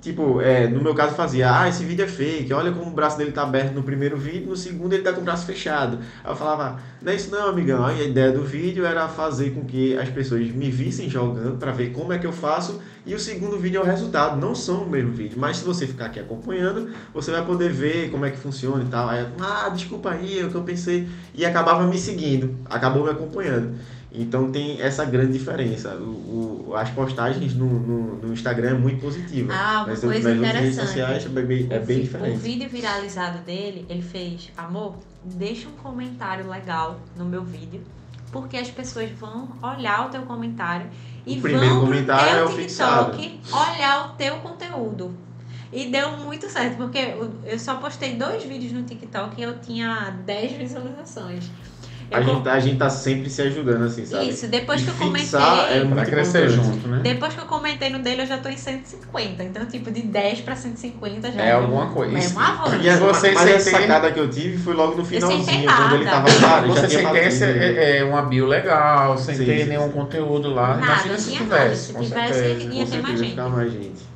Tipo, é, no meu caso fazia, ah, esse vídeo é fake, olha como o braço dele tá aberto no primeiro vídeo, no segundo ele tá com o braço fechado. Aí eu falava, não é isso não, amigão. Aí a ideia do vídeo era fazer com que as pessoas me vissem jogando para ver como é que eu faço e o segundo vídeo é o resultado. Não são o mesmo vídeo, mas se você ficar aqui acompanhando, você vai poder ver como é que funciona e tal. Aí, ah, desculpa aí, é o que eu pensei. E acabava me seguindo, acabou me acompanhando. Então tem essa grande diferença. O, o as postagens no, no, no, Instagram é muito positiva. Ah, uma mas coisa interessante. Nas redes sociais é bem, é bem diferente. O vídeo viralizado dele, ele fez, amor, deixa um comentário legal no meu vídeo, porque as pessoas vão olhar o teu comentário e o vão pro teu é TikTok olhar o teu conteúdo. E deu muito certo, porque eu só postei dois vídeos no TikTok e eu tinha 10 visualizações. A gente, tá, a gente tá sempre se ajudando, assim, sabe? Isso, depois e que eu comentei. É pra crescer junto, né? Depois que eu comentei no dele, eu já tô em 150. Então, tipo, de 10 pra 150 já é. É alguma coisa. É uma avanço. E as, vocês mas essa sacada que eu tive foi logo no finalzinho, quando ele tava claro. Você sem ter esse, é, é, uma bio legal, sem sim, ter sim. nenhum conteúdo lá. Nada, Imagina se tivesse. Se tivesse, ia ter mais gente. mais gente.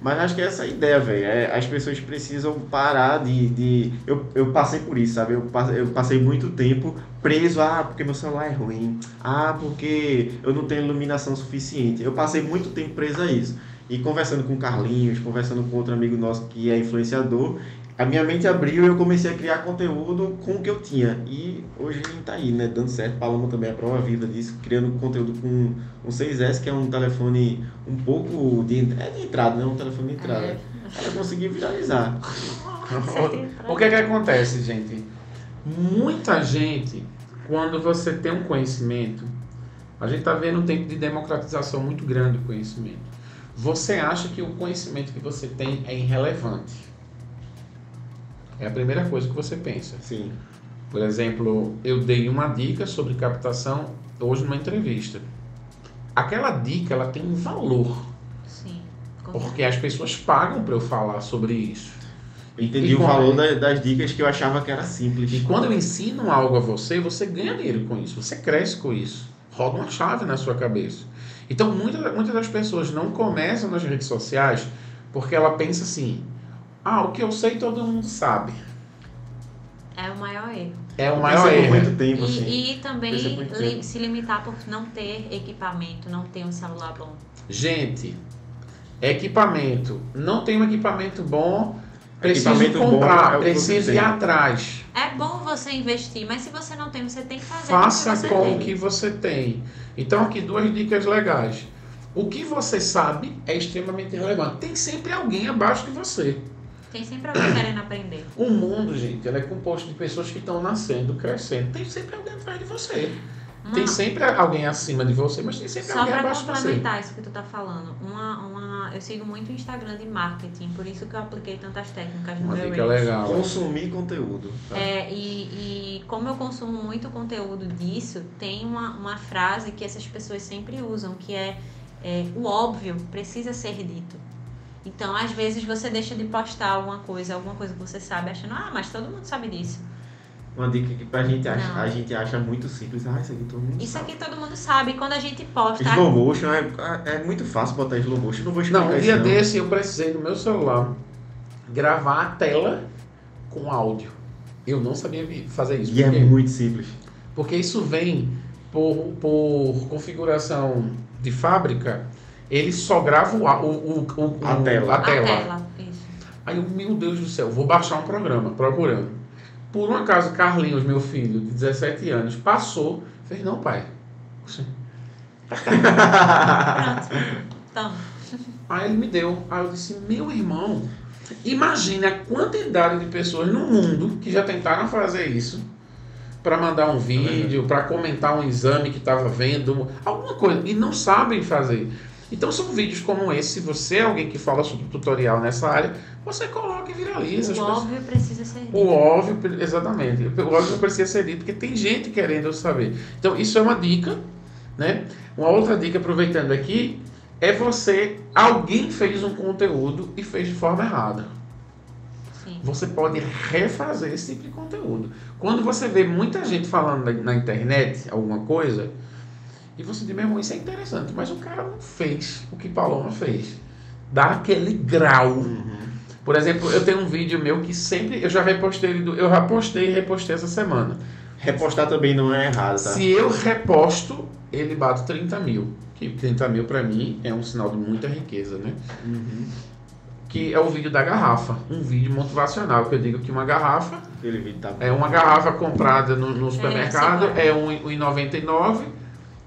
Mas acho que é essa a ideia, velho. É, as pessoas precisam parar de. de... Eu, eu passei por isso, sabe? Eu passei, eu passei muito tempo preso, ah, porque meu celular é ruim. Ah, porque eu não tenho iluminação suficiente. Eu passei muito tempo preso a isso. E conversando com o Carlinhos, conversando com outro amigo nosso que é influenciador, a minha mente abriu e eu comecei a criar conteúdo com o que eu tinha. E hoje a gente tá aí, né? Dando certo. Paloma também é a prova viva disso, criando conteúdo com um 6S, que é um telefone um pouco de, é de entrada, né? Um telefone de entrada. É. Ela conseguiu viralizar. o que é que acontece, gente? Muita gente, quando você tem um conhecimento, A gente está vendo um tempo de democratização muito grande do conhecimento. Você acha que o conhecimento que você tem é irrelevante? É a primeira coisa que você pensa. Sim. Por exemplo, eu dei uma dica sobre captação hoje numa entrevista. Aquela dica ela tem um valor. Sim. Porque as pessoas pagam para eu falar sobre isso. Entendi o valor das dicas que eu achava que era simples. E quando eu ensino algo a você, você ganha dinheiro com isso, você cresce com isso. Roda uma chave na sua cabeça. Então, muitas, muitas das pessoas não começam nas redes sociais porque ela pensa assim: ah, o que eu sei todo mundo sabe. É o maior erro. É o maior erro. muito tempo, e, assim. e também li, se limitar por não ter equipamento, não ter um celular bom. Gente, equipamento. Não tem um equipamento bom Preciso comprar, é preciso ir atrás. É bom você investir, mas se você não tem, você tem que fazer. Faça com o que você tem. Então, aqui duas dicas legais. O que você sabe é extremamente relevante. Tem sempre alguém abaixo de você. Tem sempre alguém querendo aprender. O mundo, gente, ele é composto de pessoas que estão nascendo, crescendo. Tem sempre alguém atrás de você. Uma... Tem sempre alguém acima de você, mas tem sempre Só alguém abaixo de você. Só para complementar isso que tu tá falando, uma, uma, eu sigo muito o Instagram de marketing, por isso que eu apliquei tantas técnicas no uma meu dica legal. Consumir conteúdo. Tá? É, e, e como eu consumo muito conteúdo disso, tem uma, uma frase que essas pessoas sempre usam, que é, é o óbvio precisa ser dito. Então, às vezes, você deixa de postar alguma coisa, alguma coisa que você sabe, achando, ah, mas todo mundo sabe disso. Uma dica que pra gente acha, a gente acha muito simples. Ah, isso aqui todo mundo Isso sabe. aqui todo mundo sabe. Quando a gente posta. Slow motion é, é muito fácil botar slow motion. Não vou explicar Não, um dia desse eu precisei no meu celular gravar a tela com áudio. Eu não sabia fazer isso. E é muito simples. Porque isso vem por, por configuração de fábrica. Ele só grava o, o, o, o a tela. A tela. A tela. Isso. Aí eu, meu Deus do céu, vou baixar um programa procurando. Por um acaso, Carlinhos, meu filho, de 17 anos, passou, fez, não, pai. Pronto. Aí ele me deu. Aí eu disse, meu irmão, imagine a quantidade de pessoas no mundo que já tentaram fazer isso para mandar um vídeo, para comentar um exame que estava vendo, alguma coisa, e não sabem fazer. Então são vídeos como esse, se você é alguém que fala sobre tutorial nessa área, você coloca e viraliza. O óbvio precisa ser dito. O óbvio, exatamente. O óbvio precisa ser dito, porque tem gente querendo saber. Então isso é uma dica, né? Uma outra dica, aproveitando aqui, é você, alguém fez um conteúdo e fez de forma errada. Sim. Você pode refazer esse tipo de conteúdo. Quando você vê muita gente falando na internet alguma coisa, e você diz, meu irmão, isso é interessante, mas o cara não fez o que Paloma fez. Dá aquele grau. Uhum. Por exemplo, eu tenho um vídeo meu que sempre. Eu já repostei, eu já postei e repostei essa semana. Repostar também não é errado, tá? Se eu reposto, ele bate 30 mil. Que 30 mil para mim é um sinal de muita riqueza, né? Uhum. Que é o vídeo da garrafa. Um vídeo motivacional. Que eu digo que uma garrafa. Tá é uma garrafa comprada no, no supermercado, é, é 1,99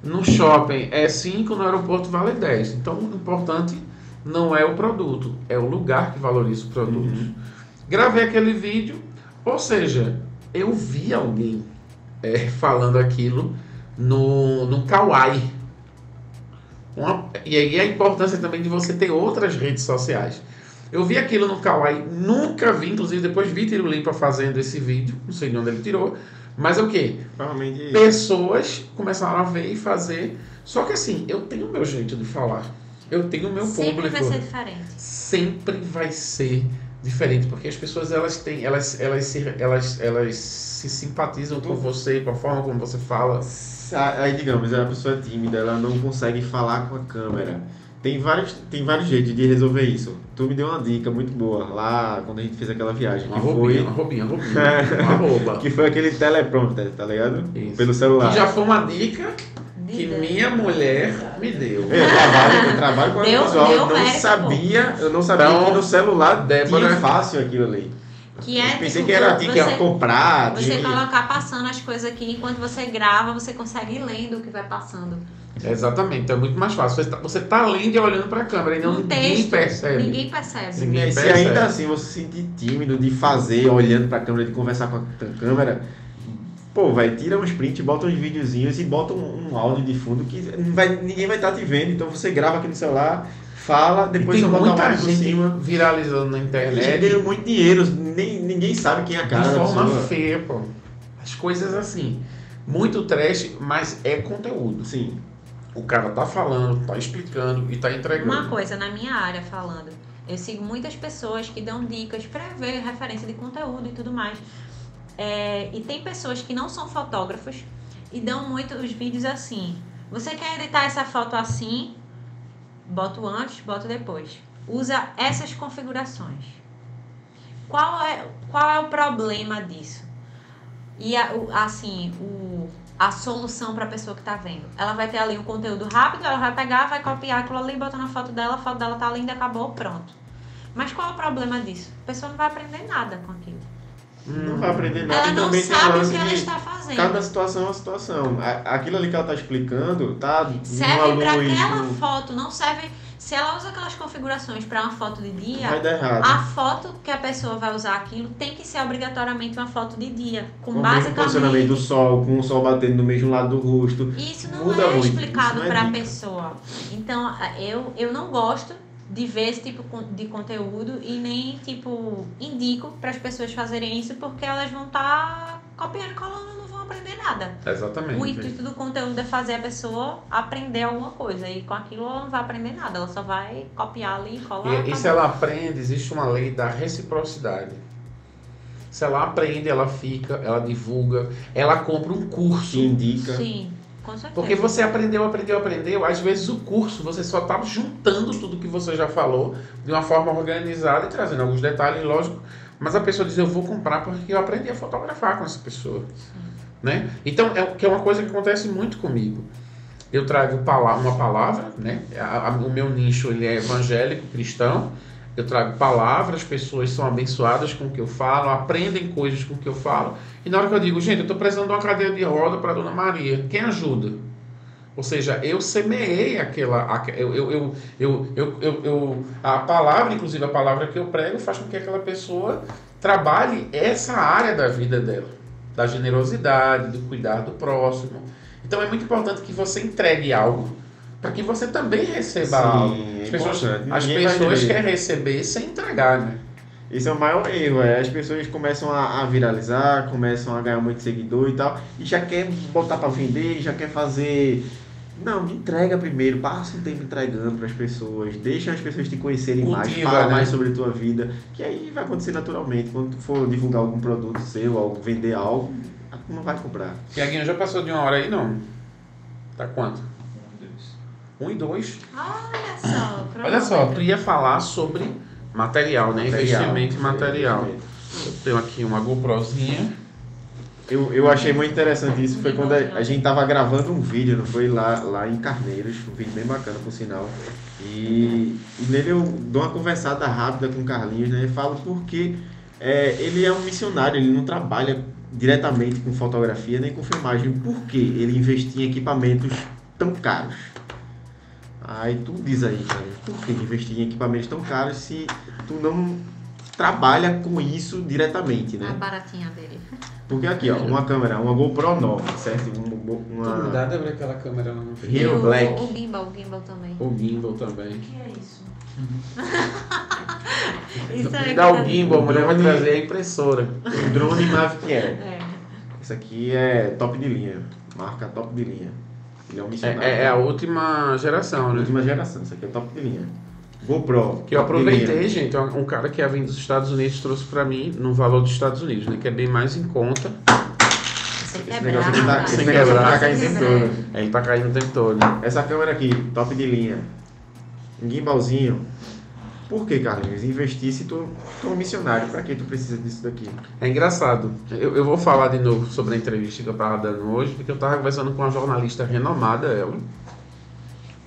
no shopping é 5, no aeroporto vale 10. Então, o importante não é o produto, é o lugar que valoriza o produto. Uhum. Gravei aquele vídeo, ou seja, eu vi alguém é, falando aquilo no, no Kawaii. Uma, e aí a importância também de você ter outras redes sociais. Eu vi aquilo no Kawaii, nunca vi, inclusive depois vi Tiro Limpa fazendo esse vídeo, não sei de onde ele tirou, mas é o quê? Provavelmente... Pessoas começaram a ver e fazer. Só que assim, eu tenho o meu jeito de falar. Eu tenho o meu Sempre público. Sempre vai ser diferente. Sempre vai ser diferente, porque as pessoas elas têm, elas, elas, se, elas, elas se simpatizam com você, com a forma como você fala. Aí, digamos, a pessoa é tímida, ela não consegue falar com a câmera. Tem vários, tem vários jeitos de resolver isso. Tu me deu uma dica muito boa lá quando a gente fez aquela viagem. Uma que roubinha, foi... uma roubinha, uma roubinha. uma rouba. que foi aquele teleprompter, tá ligado? Isso. Pelo celular. Que já foi uma dica que minha mulher me deu. Eu trabalho, eu trabalho com audiovisual. Eu não sabia, eu não sabia então, que no celular Débora... tinha fácil aquilo ali. Que é, eu pensei tipo, que era você, comprar. Você de... colocar passando as coisas aqui, enquanto você grava, você consegue ir lendo o que vai passando. Exatamente, então é muito mais fácil. Você está você tá lendo e olhando para a câmera e não um ninguém texto, percebe. Ninguém percebe. Ninguém se percebe. ainda assim você se sentir tímido de fazer, olhando para a câmera, de conversar com a câmera, Pô, vai, tira uns prints, bota uns videozinhos e bota um, um áudio de fundo que vai, ninguém vai estar tá te vendo. Então você grava aqui no celular, fala, depois você bota muita gente cima. viralizando na internet. E ganhando muito dinheiro, nem, ninguém sabe quem é a cara De forma feia, pô. As coisas assim. Muito trash, mas é conteúdo. Sim. O cara tá falando, tá explicando e tá entregando. Uma coisa na minha área falando. Eu sigo muitas pessoas que dão dicas para ver referência de conteúdo e tudo mais. É, e tem pessoas que não são fotógrafos e dão muito os vídeos assim. Você quer editar essa foto assim? Bota o antes, bota depois. Usa essas configurações. Qual é, qual é o problema disso? E a, assim, o, a solução para a pessoa que está vendo. Ela vai ter ali um conteúdo rápido, ela vai pegar, vai copiar aquilo ali, botar na foto dela, a foto dela tá linda, acabou, pronto. Mas qual é o problema disso? A pessoa não vai aprender nada com aquilo. Não vai aprender nada ela e também tem sabe o que ela está fazendo. Cada situação é uma situação. Aquilo ali que ela está explicando tá serve para aquela foto, não serve se ela usa aquelas configurações para uma foto de dia, vai dar errado. a foto que a pessoa vai usar aquilo tem que ser obrigatoriamente uma foto de dia, com, com o posicionamento do sol, com o sol batendo no mesmo lado do rosto. Isso não Muda é muito. explicado para a é pessoa. Então, eu eu não gosto de ver esse tipo de conteúdo e nem, tipo, indico para as pessoas fazerem isso porque elas vão estar tá copiando e colando, não vão aprender nada. Exatamente. O intuito do conteúdo é fazer a pessoa aprender alguma coisa e com aquilo ela não vai aprender nada, ela só vai copiar ali e colar. E, e se ela aprende, existe uma lei da reciprocidade. Se ela aprende, ela fica, ela divulga, ela compra um curso. Que indica. Sim. Porque você aprendeu, aprendeu, aprendeu. Às vezes o curso você só está juntando tudo que você já falou de uma forma organizada e trazendo alguns detalhes, lógico. Mas a pessoa diz: Eu vou comprar porque eu aprendi a fotografar com essa pessoa. Né? Então, é, que é uma coisa que acontece muito comigo. Eu trago uma palavra, né? o meu nicho ele é evangélico, cristão eu trago palavras, pessoas são abençoadas com o que eu falo, aprendem coisas com o que eu falo. E na hora que eu digo, gente, eu estou precisando de uma cadeira de roda para Dona Maria, quem ajuda? Ou seja, eu semeei aquela. Eu, eu, eu, eu, eu, a palavra, inclusive a palavra que eu prego, faz com que aquela pessoa trabalhe essa área da vida dela, da generosidade, do cuidar do próximo. Então é muito importante que você entregue algo para que você também receba Sim, algo. As é pessoas, as pessoas querem receber sem entregar, né? Esse é o maior erro, é as pessoas começam a, a, viralizar, começam a ganhar muito seguidor e tal, e já quer botar para vender, já quer fazer. Não, entrega primeiro, passa um tempo entregando para as pessoas, deixa as pessoas te conhecerem Cultiva, mais, fala né? mais sobre a tua vida, que aí vai acontecer naturalmente. Quando tu for divulgar algum produto seu, ou vender algo, não vai comprar. Tiaguinho, já passou de uma hora aí, não? Tá quanto? 1 e 2. Olha só, Olha só, tu ia falar sobre material, né? Material, Investimento em material. Eu tenho aqui uma GoProzinha. Eu, eu achei muito interessante isso. Foi quando a, a gente tava gravando um vídeo, não foi? Lá, lá em Carneiros. Um vídeo bem bacana, por sinal. E, e nele eu dou uma conversada rápida com o Carlinhos, né? E falo porque é, ele é um missionário, ele não trabalha diretamente com fotografia nem com filmagem. Por que ele investia em equipamentos tão caros? Aí tu diz aí, cara, por que investir em equipamentos tão caros se tu não trabalha com isso diretamente, né? A baratinha dele. Porque aqui, ó, uma câmera, uma GoPro nova, certo? Uma... Tu me dá aquela câmera não Hero Black. O, gimbal, o gimbal também. O gimbal também. O que é isso? isso aí. Dá o gimbal, a mulher vai trazer a impressora. O drone Mavic Air. É. Isso aqui é top de linha, marca top de linha. Ele é um missionário. É, é, a última geração, né? Última geração, isso aqui é top de linha. GoPro. Que eu aproveitei, gente, um cara que ia vir dos Estados Unidos trouxe pra mim no valor dos Estados Unidos, né? Que é bem mais em conta. Esse negócio aqui tá, esse negócio tá caindo o tempo todo. É, ele tá caindo o tempo todo. Essa câmera aqui, top de linha. Um gimbalzinho. Por que, Carlinhos? Investir se tu, tu é um missionário. Pra que tu precisa disso daqui? É engraçado. Eu, eu vou falar de novo sobre a entrevista que eu tava dando hoje, porque eu tava conversando com uma jornalista renomada, ela.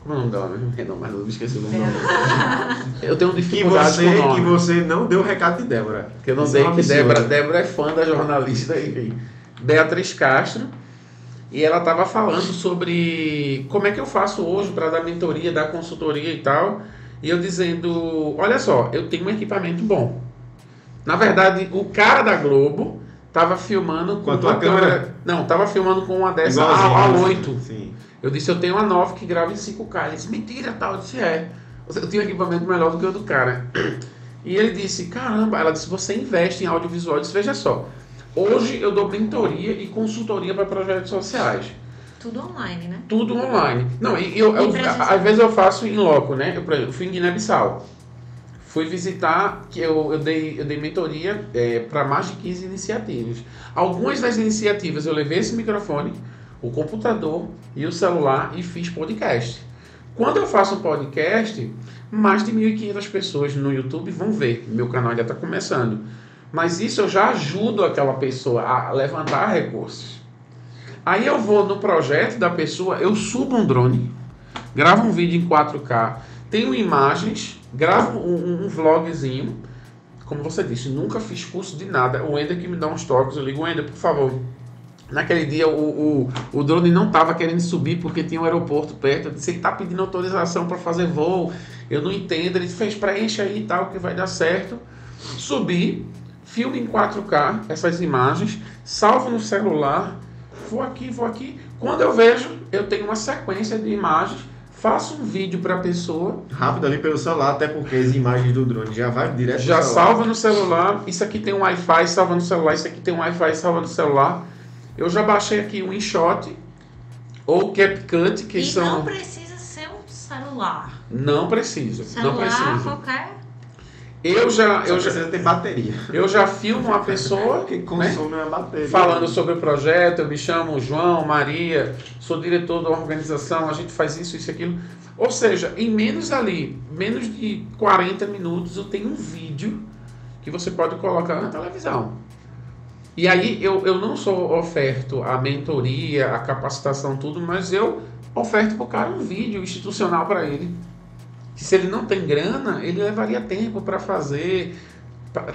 Como é o nome dela mesmo? Renomada, eu esqueci o nome dela. Eu tenho dificuldade que você, com o nome. Que você não deu o recado de Débora. Que eu não Isso dei, é que Débora, Débora é fã da jornalista, enfim. Beatriz Castro. E ela estava falando sobre como é que eu faço hoje para dar mentoria, dar consultoria e tal. E eu dizendo: olha só, eu tenho um equipamento bom. Na verdade, o cara da Globo tava filmando com, com a tua câmera. câmera. Não, tava filmando com uma dessa a, a 8. Sim. Eu disse, eu tenho uma 9 que grava em 5K. Ele disse, mentira, tal. Eu disse, é. Eu tenho um equipamento melhor do que o do cara. E ele disse, caramba, ela disse, você investe em audiovisual. Eu disse, veja só, hoje eu dou mentoria e consultoria para projetos sociais. Tudo online, né? Tudo online. Não, e eu, eu, eu às vezes eu faço em loco, né? Eu, eu fui em Guiné-Bissau. Fui visitar, que eu, eu, dei, eu dei mentoria é, para mais de 15 iniciativas. Algumas das iniciativas eu levei esse microfone, o computador e o celular e fiz podcast. Quando eu faço um podcast, mais de 1.500 pessoas no YouTube vão ver. Meu canal ainda está começando. Mas isso eu já ajudo aquela pessoa a levantar recursos. Aí eu vou no projeto da pessoa, eu subo um drone, gravo um vídeo em 4K, tenho imagens, gravo um, um vlogzinho. Como você disse, nunca fiz curso de nada. O Ender que me dá uns toques, eu ligo, Ender, por favor, Naquele dia o, o, o drone não estava querendo subir porque tinha um aeroporto perto. Eu disse, ele está pedindo autorização para fazer voo. Eu não entendo. Ele fez preencha aí e tal, que vai dar certo. Subi, filme em 4K essas imagens, salvo no celular, vou aqui, vou aqui. Quando eu vejo, eu tenho uma sequência de imagens, faço um vídeo para a pessoa. Rápido ali pelo celular, até porque as imagens do drone já vai direto Já salva no celular. Isso aqui tem um Wi-Fi, salva no celular. Isso aqui tem um Wi-Fi, salva no celular eu já baixei aqui o InShot ou CapCut, que e são. não precisa ser um celular. Não precisa. Celular, não precisa. qualquer. Eu já, eu já ter bateria. Eu já filmo uma pessoa que consome né, a bateria. Falando sobre o projeto, eu me chamo João Maria, sou diretor da organização, a gente faz isso, isso, aquilo. Ou seja, em menos ali, menos de 40 minutos, eu tenho um vídeo que você pode colocar na televisão. E aí eu, eu não só oferto a mentoria, a capacitação, tudo, mas eu oferto para o cara um vídeo institucional para ele. Que se ele não tem grana, ele levaria tempo para fazer.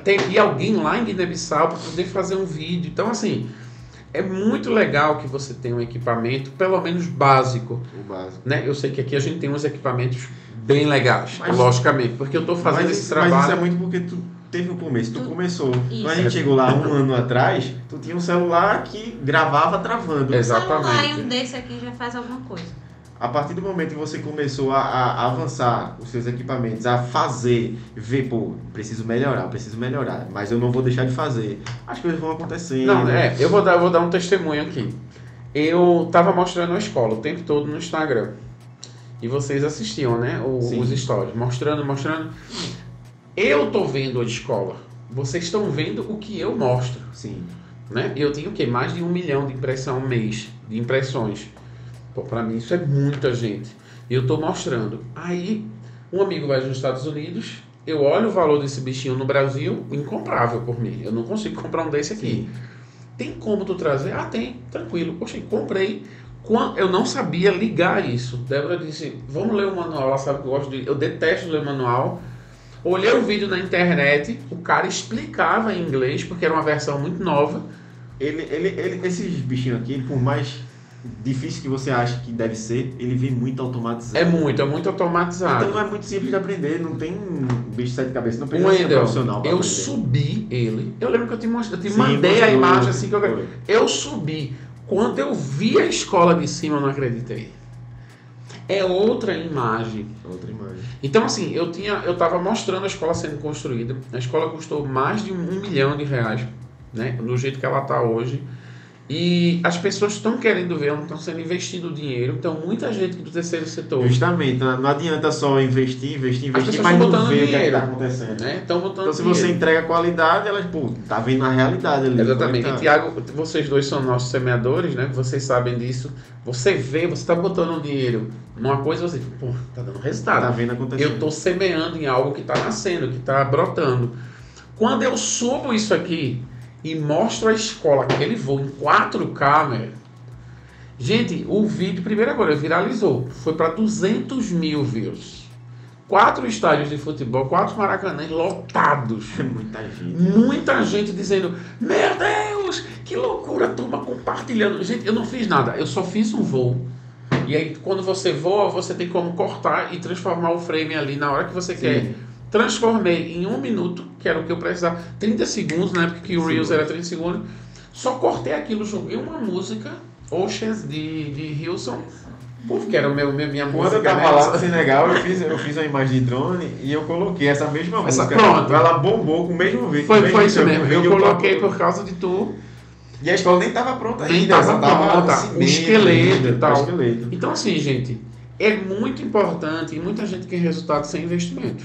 Teria alguém lá em Guiné-Bissau para poder fazer um vídeo. Então, assim, é muito legal que você tenha um equipamento, pelo menos básico. O básico. Né? Eu sei que aqui a gente tem uns equipamentos bem legais, mas, logicamente, porque eu estou fazendo mas, esse trabalho. Mas isso é muito porque tu teve um começo, tu, tu começou. Isso. Quando a gente chegou lá um ano atrás, tu tinha um celular que gravava travando. Exatamente. Um celular um desse aqui já faz alguma coisa. A partir do momento que você começou a, a, avançar os seus equipamentos, a fazer, ver, pô, preciso melhorar, preciso melhorar, mas eu não vou deixar de fazer. As coisas vão acontecendo. Não, é, eu vou dar, eu vou dar um testemunho aqui. Eu tava mostrando a escola o tempo todo no Instagram. E vocês assistiam, né? O, os stories, mostrando, mostrando. Eu tô vendo a escola. Vocês estão vendo o que eu mostro. Sim. Né? Eu tenho o quê? Mais de um milhão de impressão mês, de impressões. Pô, pra mim isso é muita gente. E eu tô mostrando. Aí, um amigo vai nos Estados Unidos, eu olho o valor desse bichinho no Brasil, incomprável por mim. Eu não consigo comprar um desse aqui. Sim. Tem como tu trazer? Ah, tem, tranquilo. Poxa, comprei. Eu não sabia ligar isso. Débora disse: Vamos ler o manual. Ela sabe que eu gosto de. Eu detesto ler manual Olhei o vídeo na internet, o cara explicava em inglês, porque era uma versão muito nova. Ele, ele, ele, esses bichinhos aqui, por mais difícil que você acha que deve ser, ele vem muito automatizado. É muito, é muito automatizado. Então é muito simples de aprender, não tem bicho de sete cabeças, não precisa ser profissional. Eu aprender. subi ele. Eu lembro que eu te, mostrei, eu te Sim, mandei a imagem assim que eu. Eu subi. Quando eu vi a escola de cima, eu não acreditei é outra imagem. Outra imagem. Então, assim, eu tinha, eu estava mostrando a escola sendo construída. A escola custou mais de um milhão de reais, né? Do jeito que ela está hoje. E as pessoas estão querendo ver onde estão sendo investido o dinheiro. Então, muita gente do terceiro setor. Justamente, não adianta só investir, investir, investir, mas não ver o que é está acontecendo. Né? Estão botando então, se dinheiro. você entrega qualidade, elas, pô, tá vendo a realidade ali. Exatamente. E, Tiago, vocês dois são nossos semeadores, né? Vocês sabem disso. Você vê, você está botando dinheiro numa coisa, você, pô, tá dando resultado. Tá vendo acontecendo. Eu estou semeando em algo que está nascendo, que está brotando. Quando eu subo isso aqui e mostro a escola aquele voo em 4K, velho. Gente, o vídeo, primeiro agora, viralizou. Foi para 200 mil views. Quatro estádios de futebol, quatro maracanãs lotados. Muita gente. Muita gente dizendo: Meu Deus, que loucura, turma compartilhando. Gente, eu não fiz nada, eu só fiz um voo. E aí, quando você voa, você tem como cortar e transformar o frame ali na hora que você Sim. quer transformei em um minuto, que era o que eu precisava, 30 segundos, na época que o Reels era 30 segundos, Só cortei aquilo, joguei uma música, Oceans de, de Hilson. Porque era o meu, minha Quando música. eu tava né? lá no Senegal, eu fiz, eu fiz uma imagem de drone e eu coloquei essa mesma Essa- música. pronto. Ela bombou com o mesmo vídeo. Foi, com o foi isso mesmo. Eu coloquei por causa de tu. E a escola nem tava pronta Nem ainda. tava só pronta, o cimento esqueleto e tal. esqueleto. Então, assim, gente, é muito importante e muita gente quer resultado sem investimento.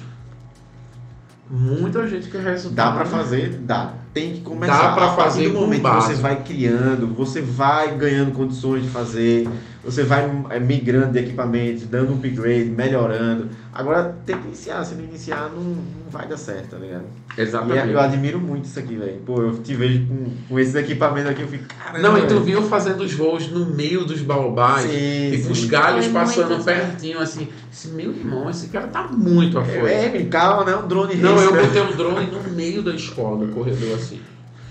Muita gente quer resultado. Dá pra fazer? Dá. Tem que começar. Dá pra A partir fazer do momento que você vai criando, você vai ganhando condições de fazer, você vai é, migrando de equipamentos, dando um upgrade, melhorando. Agora tem que iniciar, se não iniciar não, não vai dar certo, tá ligado? E Exatamente. eu admiro muito isso aqui, velho. Pô, eu te vejo com, com esses equipamentos aqui, eu fico, caramba. Não, e tu viu fazendo os voos no meio dos baobás, Sim, e com os galhos Foi passando muito pertinho, assim. Esse meu irmão, esse cara tá muito afoito. É, com calma, né? Um drone Não, eu né? botei um drone no meio da escola, no corredor, assim.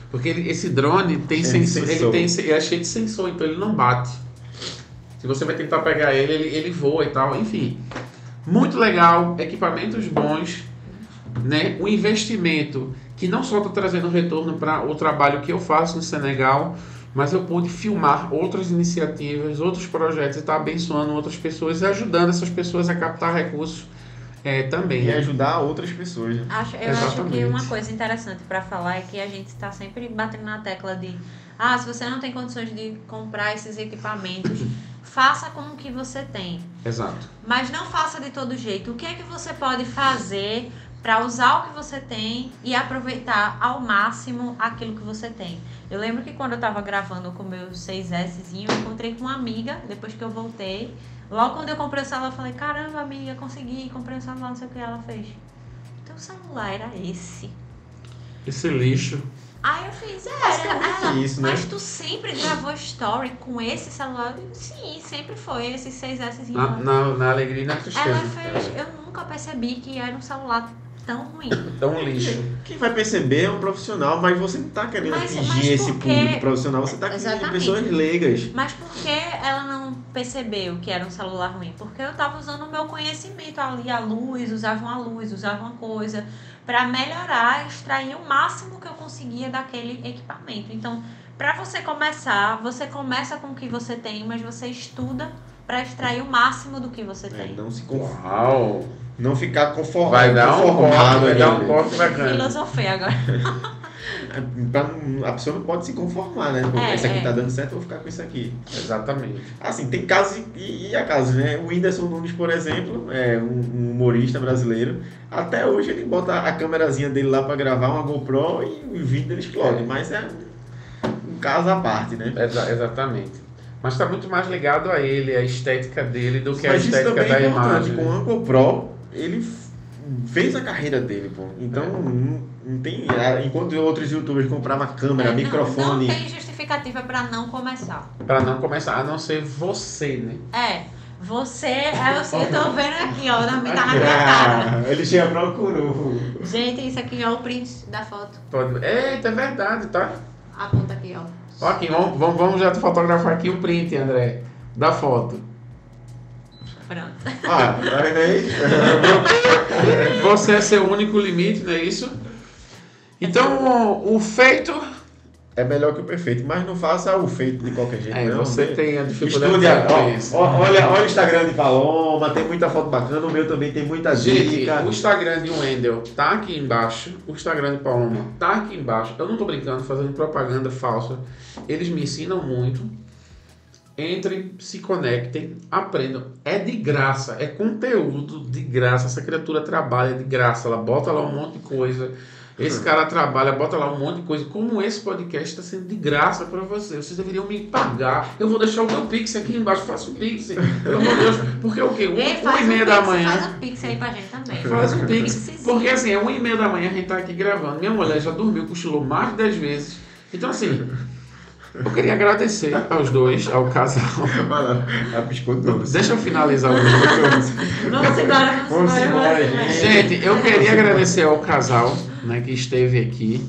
Porque ele- esse drone tem sensor, ele tem, é cheio de sensor, então ele não bate. Se você vai tentar pegar ele, ele, ele voa e tal, enfim. Muito legal, equipamentos bons, né? Um investimento que não só está trazendo retorno para o trabalho que eu faço no Senegal, mas eu pude filmar outras iniciativas, outros projetos e estar abençoando outras pessoas e ajudando essas pessoas a captar recursos é, também. E né? ajudar outras pessoas. né? Acho, eu acho que Exatamente. uma coisa interessante para falar é que a gente está sempre batendo na tecla de ah, se você não tem condições de comprar esses equipamentos, faça com o que você tem. Exato. Mas não faça de todo jeito. O que é que você pode fazer para usar o que você tem e aproveitar ao máximo aquilo que você tem? Eu lembro que quando eu estava gravando com o meu 6Szinho, eu encontrei com uma amiga, depois que eu voltei. Logo quando eu comprei o celular, eu falei, caramba, amiga, consegui, comprei o celular, não sei o que ela fez. Teu celular era esse. Esse lixo. Aí eu fiz, era, Basicamente ela, isso, né? mas tu sempre gravou story com esse celular? Eu, Sim, sempre foi, esse 6Szinho. Na, na, na alegria e na tristeza. Ela fez, eu nunca percebi que era um celular tão ruim. É um lixo. Quem vai perceber é um profissional, mas você não tá querendo Mas- atingir mas esse porque- público profissional, você tá querendo pessoas leigas. Mas por que ela não percebeu que era um celular ruim? Porque eu tava usando o meu conhecimento ali, a luz, usava uma luz, usava uma coisa, para melhorar, extrair o máximo que eu conseguia daquele equipamento. Então, para você começar, você começa com o que você tem, mas você estuda para extrair o máximo do que você É, tem. não se conf... Uau! não ficar conformado. Vai dar um corte, conformado vai dar um corte bacana. Filosofei agora. Não- a pessoa não pode se conformar, né? Pô, É, esse aqui é. tá dando certo, eu vou ficar com isso aqui. Exatamente. Assim, tem casos e, e há casos, né? O Whindersson Nunes, por exemplo, é um, um humorista brasileiro. Até hoje ele bota a câmerazinha dele lá pra gravar uma GoPro e o vídeo dele explode. É. Mas é um caso à parte, né? Exa- exatamente. Mas está muito mais ligado a ele, a estética dele, do que a Mas isso estética também da é imagem. Com a GoPro, ele f- fez a carreira dele, pô. Então, não, não tem... Enquanto outros youtubers compravam câmera, É, não- microfone... Não, tem justificativa para não começar. Para não começar, a não ser você, né? É, você, é, eu, eu tô vendo aqui, ó, na, tá na minha cara. Ah, ele já procurou. Gente, isso aqui, ó, o print da foto. Pode... Eita, é verdade, tá? Aponta aqui, ó. Aqui, vamos, vamos, vamos já fotografar aqui o print, André, da foto. Pronto. Ah, vendo aí? Você é seu único limite, não é isso? Então, o feito... É melhor que o perfeito, mas não faça o feito de qualquer jeito. É, não, você né? tem a dificuldade Estude, ó, olha, olha o Instagram de Paloma, tem muita foto bacana, o meu também tem muita Gente, dica. o Instagram de Wendel tá aqui embaixo. O Instagram de Paloma tá aqui embaixo. Eu não tô brincando, fazendo propaganda falsa. Eles me ensinam muito. Entrem, se conectem, aprendam. É de graça, é conteúdo de graça. Essa criatura trabalha de graça. Ela bota lá um monte de coisa. Esse cara trabalha, bota lá um monte de coisa. Como esse podcast está sendo de graça para vocês. Vocês deveriam me pagar. Eu vou deixar o meu Pix aqui embaixo. Faça o Pix. Pelo amor de Deus. Porque o quê? Um, Ei, uma e um meia pix, da manhã. Faz um pix aí pra gente também. Faz um pix. Pixzinho. Porque assim, é uma e meia da manhã, a gente tá aqui gravando. Minha mulher já dormiu, cochilou mais de 10 vezes. Então assim, eu queria agradecer aos dois, ao casal. Deixa eu finalizar o vídeo. Vamos embora, vamos, embora. embora, vamos embora. Gente, eu queria agradecer ao casal né, que esteve aqui.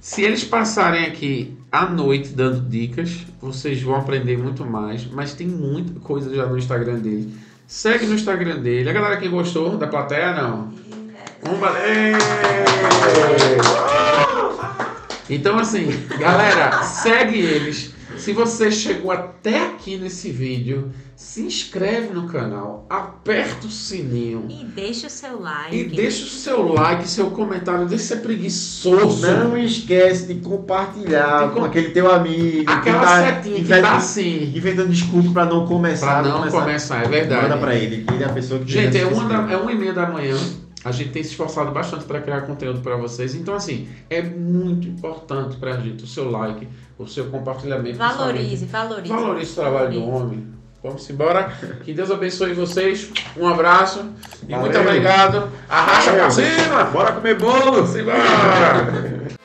Se eles passarem aqui à noite dando dicas, vocês vão aprender muito mais. Mas tem muita coisa já no Instagram dele. Segue no Instagram dele. A galera que gostou da plateia, não. Um valeu! Então, assim, galera, segue eles. Se você chegou até aqui nesse vídeo, se inscreve no canal, aperta o sininho. E deixa o seu like. E deixa o seu like, seu comentário, deixa ser preguiçoso. Não esquece de compartilhar de com, com aquele teu amigo. Aquela tá setinha que tá assim. Inventando desculpa para não começar. Pra não começar. começar, é verdade. Manda pra ele, ele é a pessoa que Gente, é uma, da, é uma e meia da manhã. A gente tem se esforçado bastante para criar conteúdo para vocês. Então, assim, é muito importante para a gente o seu like, o seu compartilhamento. Valorize, valorize. Valorize o trabalho valorize. do homem. Vamos embora. Que Deus abençoe vocês. Um abraço e Valeu. muito obrigado. Arrasta pra cima. Bora comer bolo. Simbora.